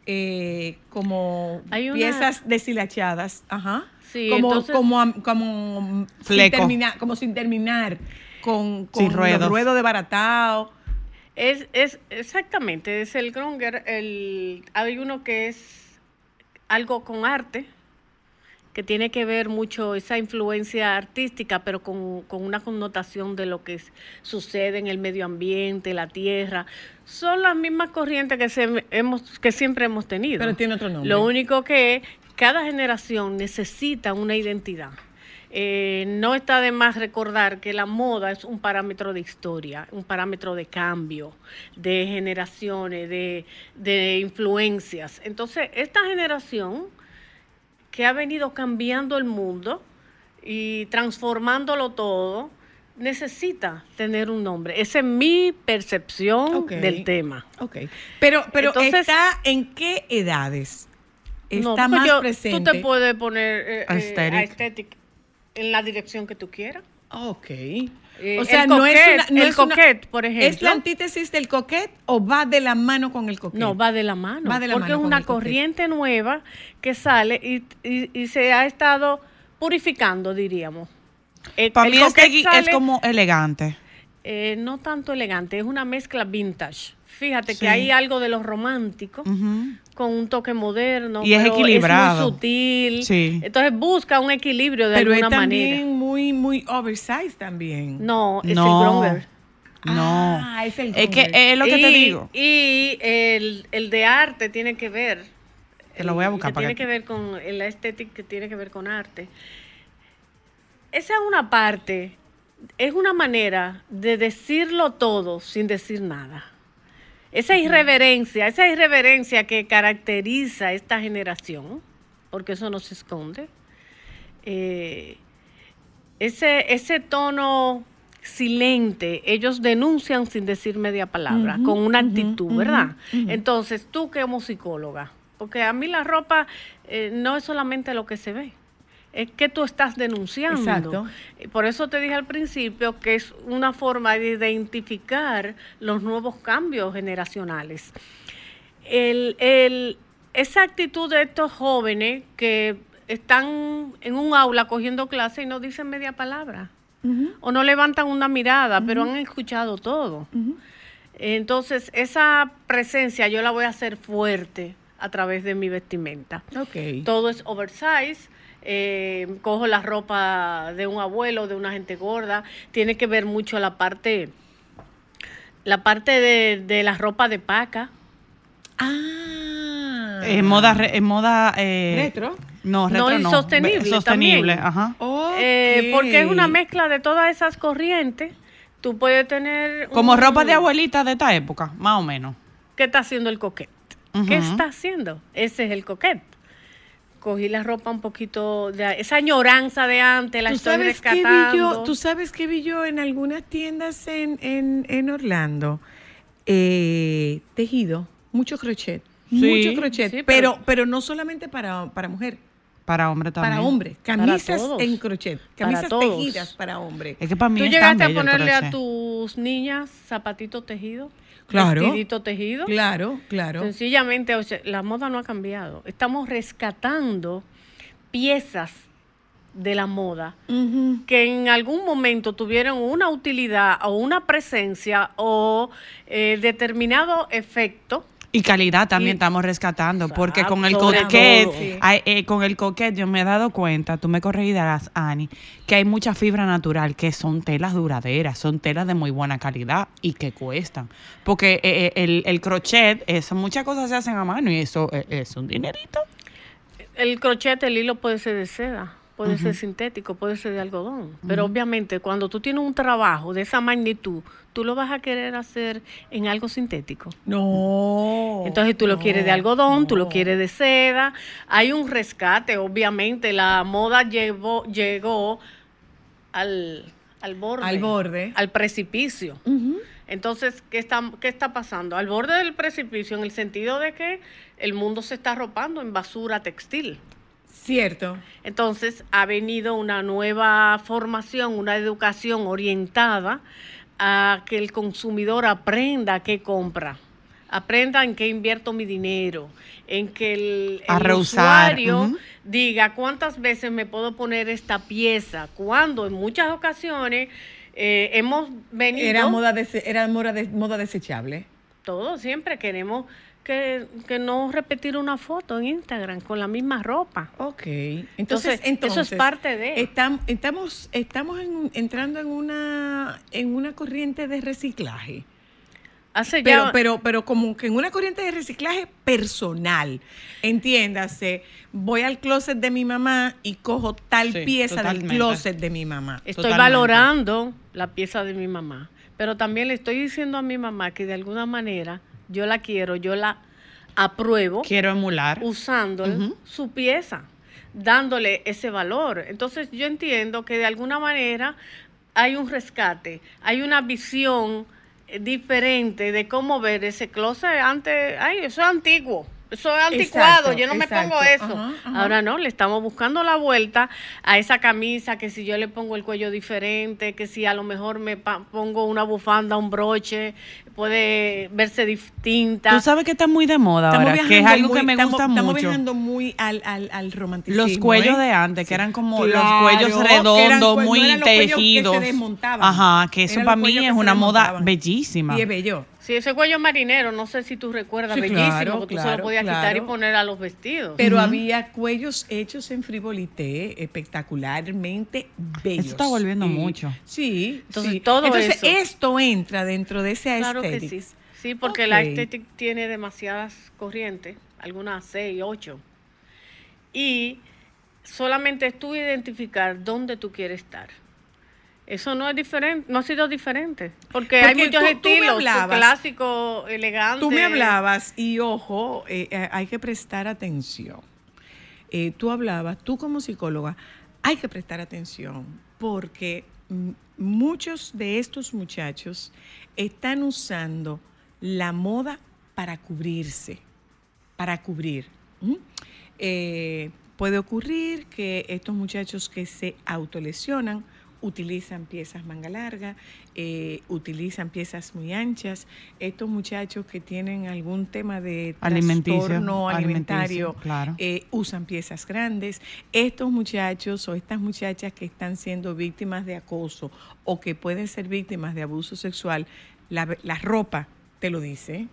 eh, como Hay una- piezas deshilachadas, ajá, Sí, como, entonces- como, am- como sin Fleco. terminar, como sin terminar, con, con los ruedos. ruedos de baratao. Es, es exactamente, es el grunger. El, hay uno que es algo con arte, que tiene que ver mucho esa influencia artística, pero con, con una connotación de lo que es- sucede en el medio ambiente, la tierra. Son las mismas corrientes que, se, hemos, que siempre hemos tenido. Pero tiene otro nombre. Lo único que cada generación necesita una identidad. Eh, no está de más recordar que la moda es un parámetro de historia, un parámetro de cambio, de generaciones, de, de influencias. Entonces, esta generación que ha venido cambiando el mundo y transformándolo todo, necesita tener un nombre. Esa es mi percepción del tema. Ok. Pero, pero Entonces- está en qué edades? Está No, más yo- presente. Tú te puedes poner eh, eh, Aesthetic. En la dirección que tú quieras. Ok. Eh, o sea, el no es una, no el coquette, por ejemplo. ¿Es la antítesis del coquet o va de la mano con el coquet? No, va de la mano. Va de la porque mano es una coquet. corriente nueva que sale y, y- y se ha estado purificando, diríamos. El- Para el mí este es sale, como elegante. eh, no tanto elegante, es una mezcla vintage. Fíjate Sí. que hay algo de lo romántico con un toque moderno. Y es pero equilibrado. Es muy sutil. Sí. Entonces busca un equilibrio de Pero es alguna también manera. muy, muy oversized también. No, es No. el grunger. No. Ah, es el es que es lo que te digo. Y el, el de arte tiene que ver. Te lo voy a buscar que para tiene que- que ver con el estética que tiene que ver con arte. Esa es una parte, es una manera de decirlo todo sin decir nada. Esa irreverencia, esa irreverencia que caracteriza a esta generación, porque eso no se esconde, eh, ese, ese tono silente, ellos denuncian sin decir media palabra, con una actitud, ¿verdad? Entonces, tú como psicóloga, porque a mí la ropa eh, no es solamente lo que se ve, es que tú estás denunciando. Exacto. Y Por eso te dije al principio que es una forma de identificar los nuevos cambios generacionales. El, el- esa actitud de estos jóvenes que están en un aula cogiendo clase y no dicen media palabra o no levantan una mirada, pero han escuchado todo. Entonces, esa presencia yo la voy a hacer fuerte a través de mi vestimenta. Todo es oversize. Eh, cojo la ropa de un abuelo, de una gente gorda. Tiene que ver mucho la parte, la parte de, de la ropa de paca. Ah. En moda, en moda eh, Retro. No, retro No, no. sostenible Ve- Sostenible, también. ajá. Eh, porque es una mezcla de todas esas corrientes. Tú puedes tener... Como un- ropa de abuelita de esta época, más o menos. ¿Qué está haciendo el coquete? ¿Qué está haciendo? Ese es el coquete. Cogí la ropa un poquito de esa añoranza de antes, la ¿Tú estoy sabes, qué vi rescatando. yo, ¿Tú sabes qué vi yo en algunas tiendas en, en, en Orlando? Eh, tejido, mucho crochet. Sí. mucho crochet, Sí, pero, pero- pero no solamente para, para mujer. Para hombre también. Para hombres. Para Camisas todos. en crochet. Para Camisas todos. tejidas para hombres. Es que para mí ¿Tú llegaste a ponerle a tus niñas zapatitos tejidos? Claro. Vestidito tejido. Claro, claro. Sencillamente, o sea, la moda no ha cambiado. Estamos rescatando piezas de la moda que en algún momento tuvieron una utilidad o una presencia o eh, determinado efecto. Y calidad también estamos rescatando, porque con el coquet. Sí. eh, con el coquet yo me he dado cuenta, tú me corregirás, Ani, que hay mucha fibra natural, que son telas duraderas, son telas de muy buena calidad y que cuestan. Porque eh, eh, el, el crochet, eso, muchas cosas se hacen a mano y eso eh, es un dinerito. El crochet, el hilo puede ser de seda, puede ser sintético, puede ser de algodón. Pero obviamente cuando tú tienes un trabajo de esa magnitud, tú lo vas a querer hacer en algo sintético. No. Entonces tú lo quieres de no, algodón, tú lo no. quieres de seda. Hay un rescate, obviamente. La moda llevó, llegó al, al borde. Al borde. Al precipicio. Entonces, ¿qué está, ¿qué está pasando? Al borde del precipicio en el sentido de que el mundo se está arropando en basura textil. Cierto. Entonces ha venido una nueva formación, una educación orientada a que el consumidor aprenda qué compra, aprenda en qué invierto mi dinero, en que el, usuario diga cuántas veces me puedo poner esta pieza, cuando en muchas ocasiones eh, hemos venido... Era moda, dese- era moda desechable. Todos siempre queremos que, que no repetir una foto en Instagram con la misma ropa. Ok. Entonces, Entonces, entonces eso es parte de. Estam- estamos estamos en- entrando en una en una corriente de reciclaje. Hace Pero, ya- pero, pero como que en una corriente de reciclaje personal. Entiéndase, voy al closet de mi mamá y cojo tal Sí, pieza totalmente. del closet de mi mamá. Estoy valorando la pieza de mi mamá, pero también le estoy diciendo a mi mamá que de alguna manera yo la quiero, yo la apruebo. Quiero emular. Usando su pieza, dándole ese valor. Entonces yo entiendo que de alguna manera hay un rescate, hay una visión eh, diferente de cómo ver ese closet antes, ay, eso es antiguo. Eso es anticuado, Exacto, yo no me exacto. pongo eso. Ajá, ajá. Ahora no, le estamos buscando la vuelta a esa camisa, que si yo le pongo el cuello diferente, que si a lo mejor me pa- pongo una bufanda, un broche, puede verse distinta. Tú sabes que está muy de moda Estamos ahora, que es algo muy- que me estamos- gusta Estamos mucho. viajando muy al, al, al romanticismo. Los cuellos ¿eh? de antes, que eran como Claro, los cuellos que eran redondos, no muy que se tejidos. desmontaban. Ajá, que eso para mí es que una moda bellísima. Y es bello. Sí, ese cuello marinero, no sé si tú recuerdas, Sí, bellísimo, claro, que tú se claro, lo podías quitar y claro. poner a los vestidos. Pero había cuellos hechos en frivolité espectacularmente bellos. Eso está volviendo mucho. Sí, Entonces, sí. todo Entonces, eso. esto entra dentro de esa Claro que sí. Sí, porque la estética tiene demasiadas corrientes, algunas seis, ocho. Y solamente es tú identificar dónde tú quieres estar. Eso no es diferente, no ha sido diferente. Porque, hay muchos tú- tú estilos, hablabas- clásico, elegante. Tú me hablabas y ojo, eh, eh, hay que prestar atención. Eh, tú hablabas, tú como psicóloga, hay que prestar atención porque muchos de estos muchachos están usando la moda para cubrirse, para cubrir. Eh, puede ocurrir que estos muchachos que se autolesionan utilizan piezas manga larga, eh, utilizan piezas muy anchas. Estos muchachos que tienen algún tema de Alimenticio, trastorno alimentario alimenticio, claro. eh, usan piezas grandes. Estos muchachos o estas muchachas que están siendo víctimas de acoso o que pueden ser víctimas de abuso sexual, la, la ropa te lo dice.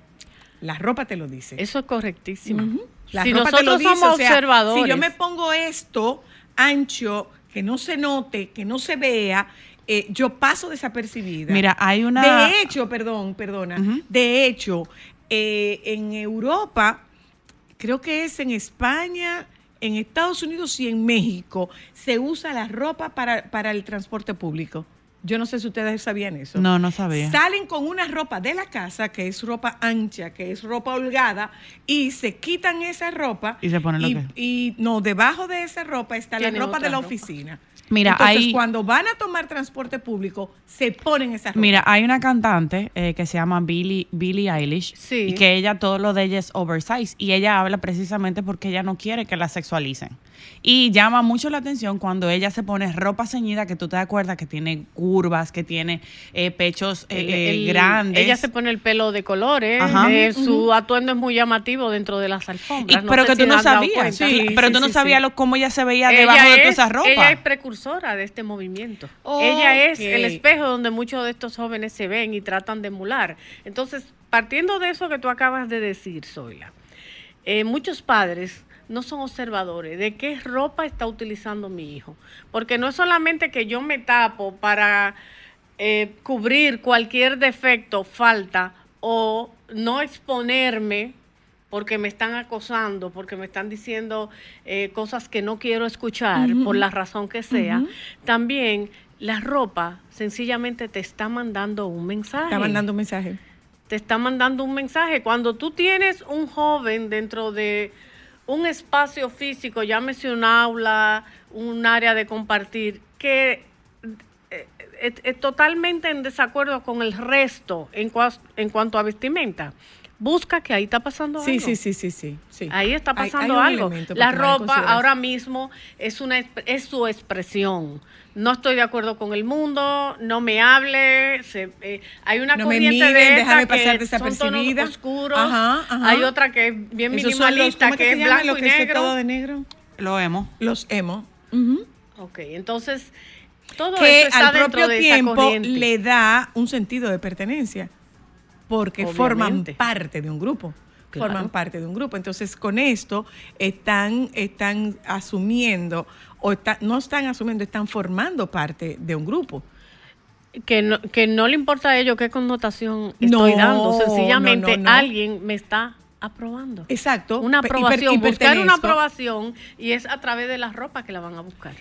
La ropa te lo dice. Eso es correctísimo. Ujú. La si ropa te lo nosotros dice, somos o sea, observadores. Si yo me pongo esto ancho, que no se note, que no se vea, eh, yo paso desapercibida. Mira, hay una- De hecho, perdón, perdona. De hecho, eh, en Europa, creo que es en España, en Estados Unidos y en México, se usa la ropa para, para el transporte público. Yo no sé si ustedes sabían eso. No, no sabía. Salen con una ropa de la casa, que es ropa ancha, que es ropa holgada, y se quitan esa ropa. Y se ponen lo y, que- y no, debajo de esa ropa está la ropa de la ropa. oficina. Mira, Entonces, hay- cuando van a tomar transporte público, se ponen esa ropa. Mira, hay una cantante eh, que se llama Billie, Billie Eilish Sí. y que ella todo lo de ella es oversize y ella habla precisamente porque ella no quiere que la sexualicen. Y llama mucho la atención cuando ella se pone ropa ceñida, que tú te acuerdas que tiene curvas, que tiene eh, pechos eh, El- el- grandes. Ella se pone el pelo de colores. Eh, su atuendo es muy llamativo dentro de las Y- alfombras. pero que si tú no sabías, sí, pero tú no sabías lo- cómo ella se veía Ella debajo de toda es- esa ropa. Ella es precursora de este movimiento. Oh, ella es el espejo donde muchos de estos jóvenes se ven y tratan de emular. Entonces, partiendo de eso que tú acabas de decir, Zoila, eh, muchos padres no son observadores de qué ropa está utilizando mi hijo. Porque no es solamente que yo me tapo para eh, cubrir cualquier defecto, falta o no exponerme porque me están acosando, porque me están diciendo eh, cosas que no quiero escuchar por la razón que sea. También la ropa sencillamente te está mandando un mensaje Está mandando un mensaje. te está mandando un mensaje. Cuando tú tienes un joven dentro de un espacio físico, llámese un aula, un área de compartir, que eh, es, es totalmente en desacuerdo con el resto en, cua- en cuanto a vestimenta, busca que ahí está pasando Sí, algo. sí, sí, sí, sí, sí. Ahí está pasando hay algo. La ropa ahora mismo es una es su expresión. No estoy de acuerdo con el mundo, no me hable. se- eh, hay una No me corriente miren, de esta déjame que pasar son desapercibida. tonos oscuros. Ajá, ajá. Hay otra que es bien Esos los- minimalista, ¿cómo que, es blanco lo y que es negro. todo de negro? Lo hemos. Los emo. Ok, entonces todo que eso está al dentro propio de esa tiempo corriente. le da un sentido de pertenencia, porque forman parte de un grupo. Claro. Forman parte de un grupo. Entonces, con esto están, están asumiendo, o está- no están asumiendo, están formando parte de un grupo. que no, que no le importa a ellos qué connotación No, estoy dando, sencillamente no, no, no. alguien me está aprobando. Exacto. Una y aprobación, y buscar una aprobación y es a través de la ropa que la van a buscar.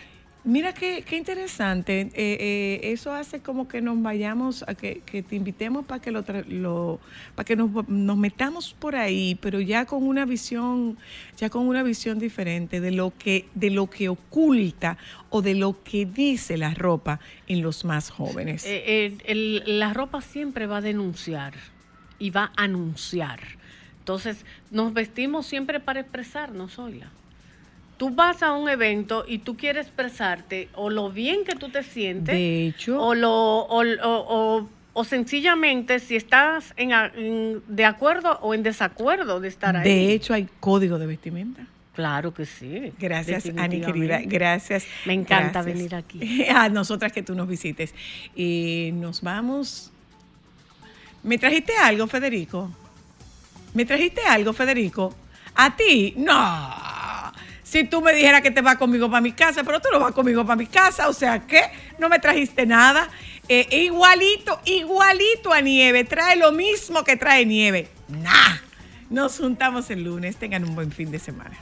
Mira qué, qué interesante. Eh, eh, eso hace como que nos vayamos, a que, que te invitemos para que lo, lo para que nos, nos metamos por ahí, pero ya con una visión, ya con una visión diferente de lo que, de lo que oculta o de lo que dice la ropa en los más jóvenes. Eh, el- la ropa siempre va a denunciar y va a anunciar. Entonces, nos vestimos siempre para expresarnos, Oila. Tú vas a un evento y tú quieres expresarte o lo bien que tú te sientes, De hecho. o, lo, o, o- o- o sencillamente si estás en, de acuerdo o en desacuerdo de estar ahí. de hecho, hay código de vestimenta. Claro que sí. Gracias, Ani, querida. Gracias. Me encanta Gracias. venir aquí. A nosotras que tú nos visites. Y nos vamos. ¿Me trajiste algo, Federico? ¿Me trajiste algo, Federico? ¿A ti? No si tú me dijeras que te vas conmigo para mi casa, pero tú no vas conmigo para mi casa, o sea que no me trajiste nada. Eh, e igualito, igualito a nieve, trae lo mismo que trae nieve. Nah, nos juntamos el lunes, tengan un buen fin de semana.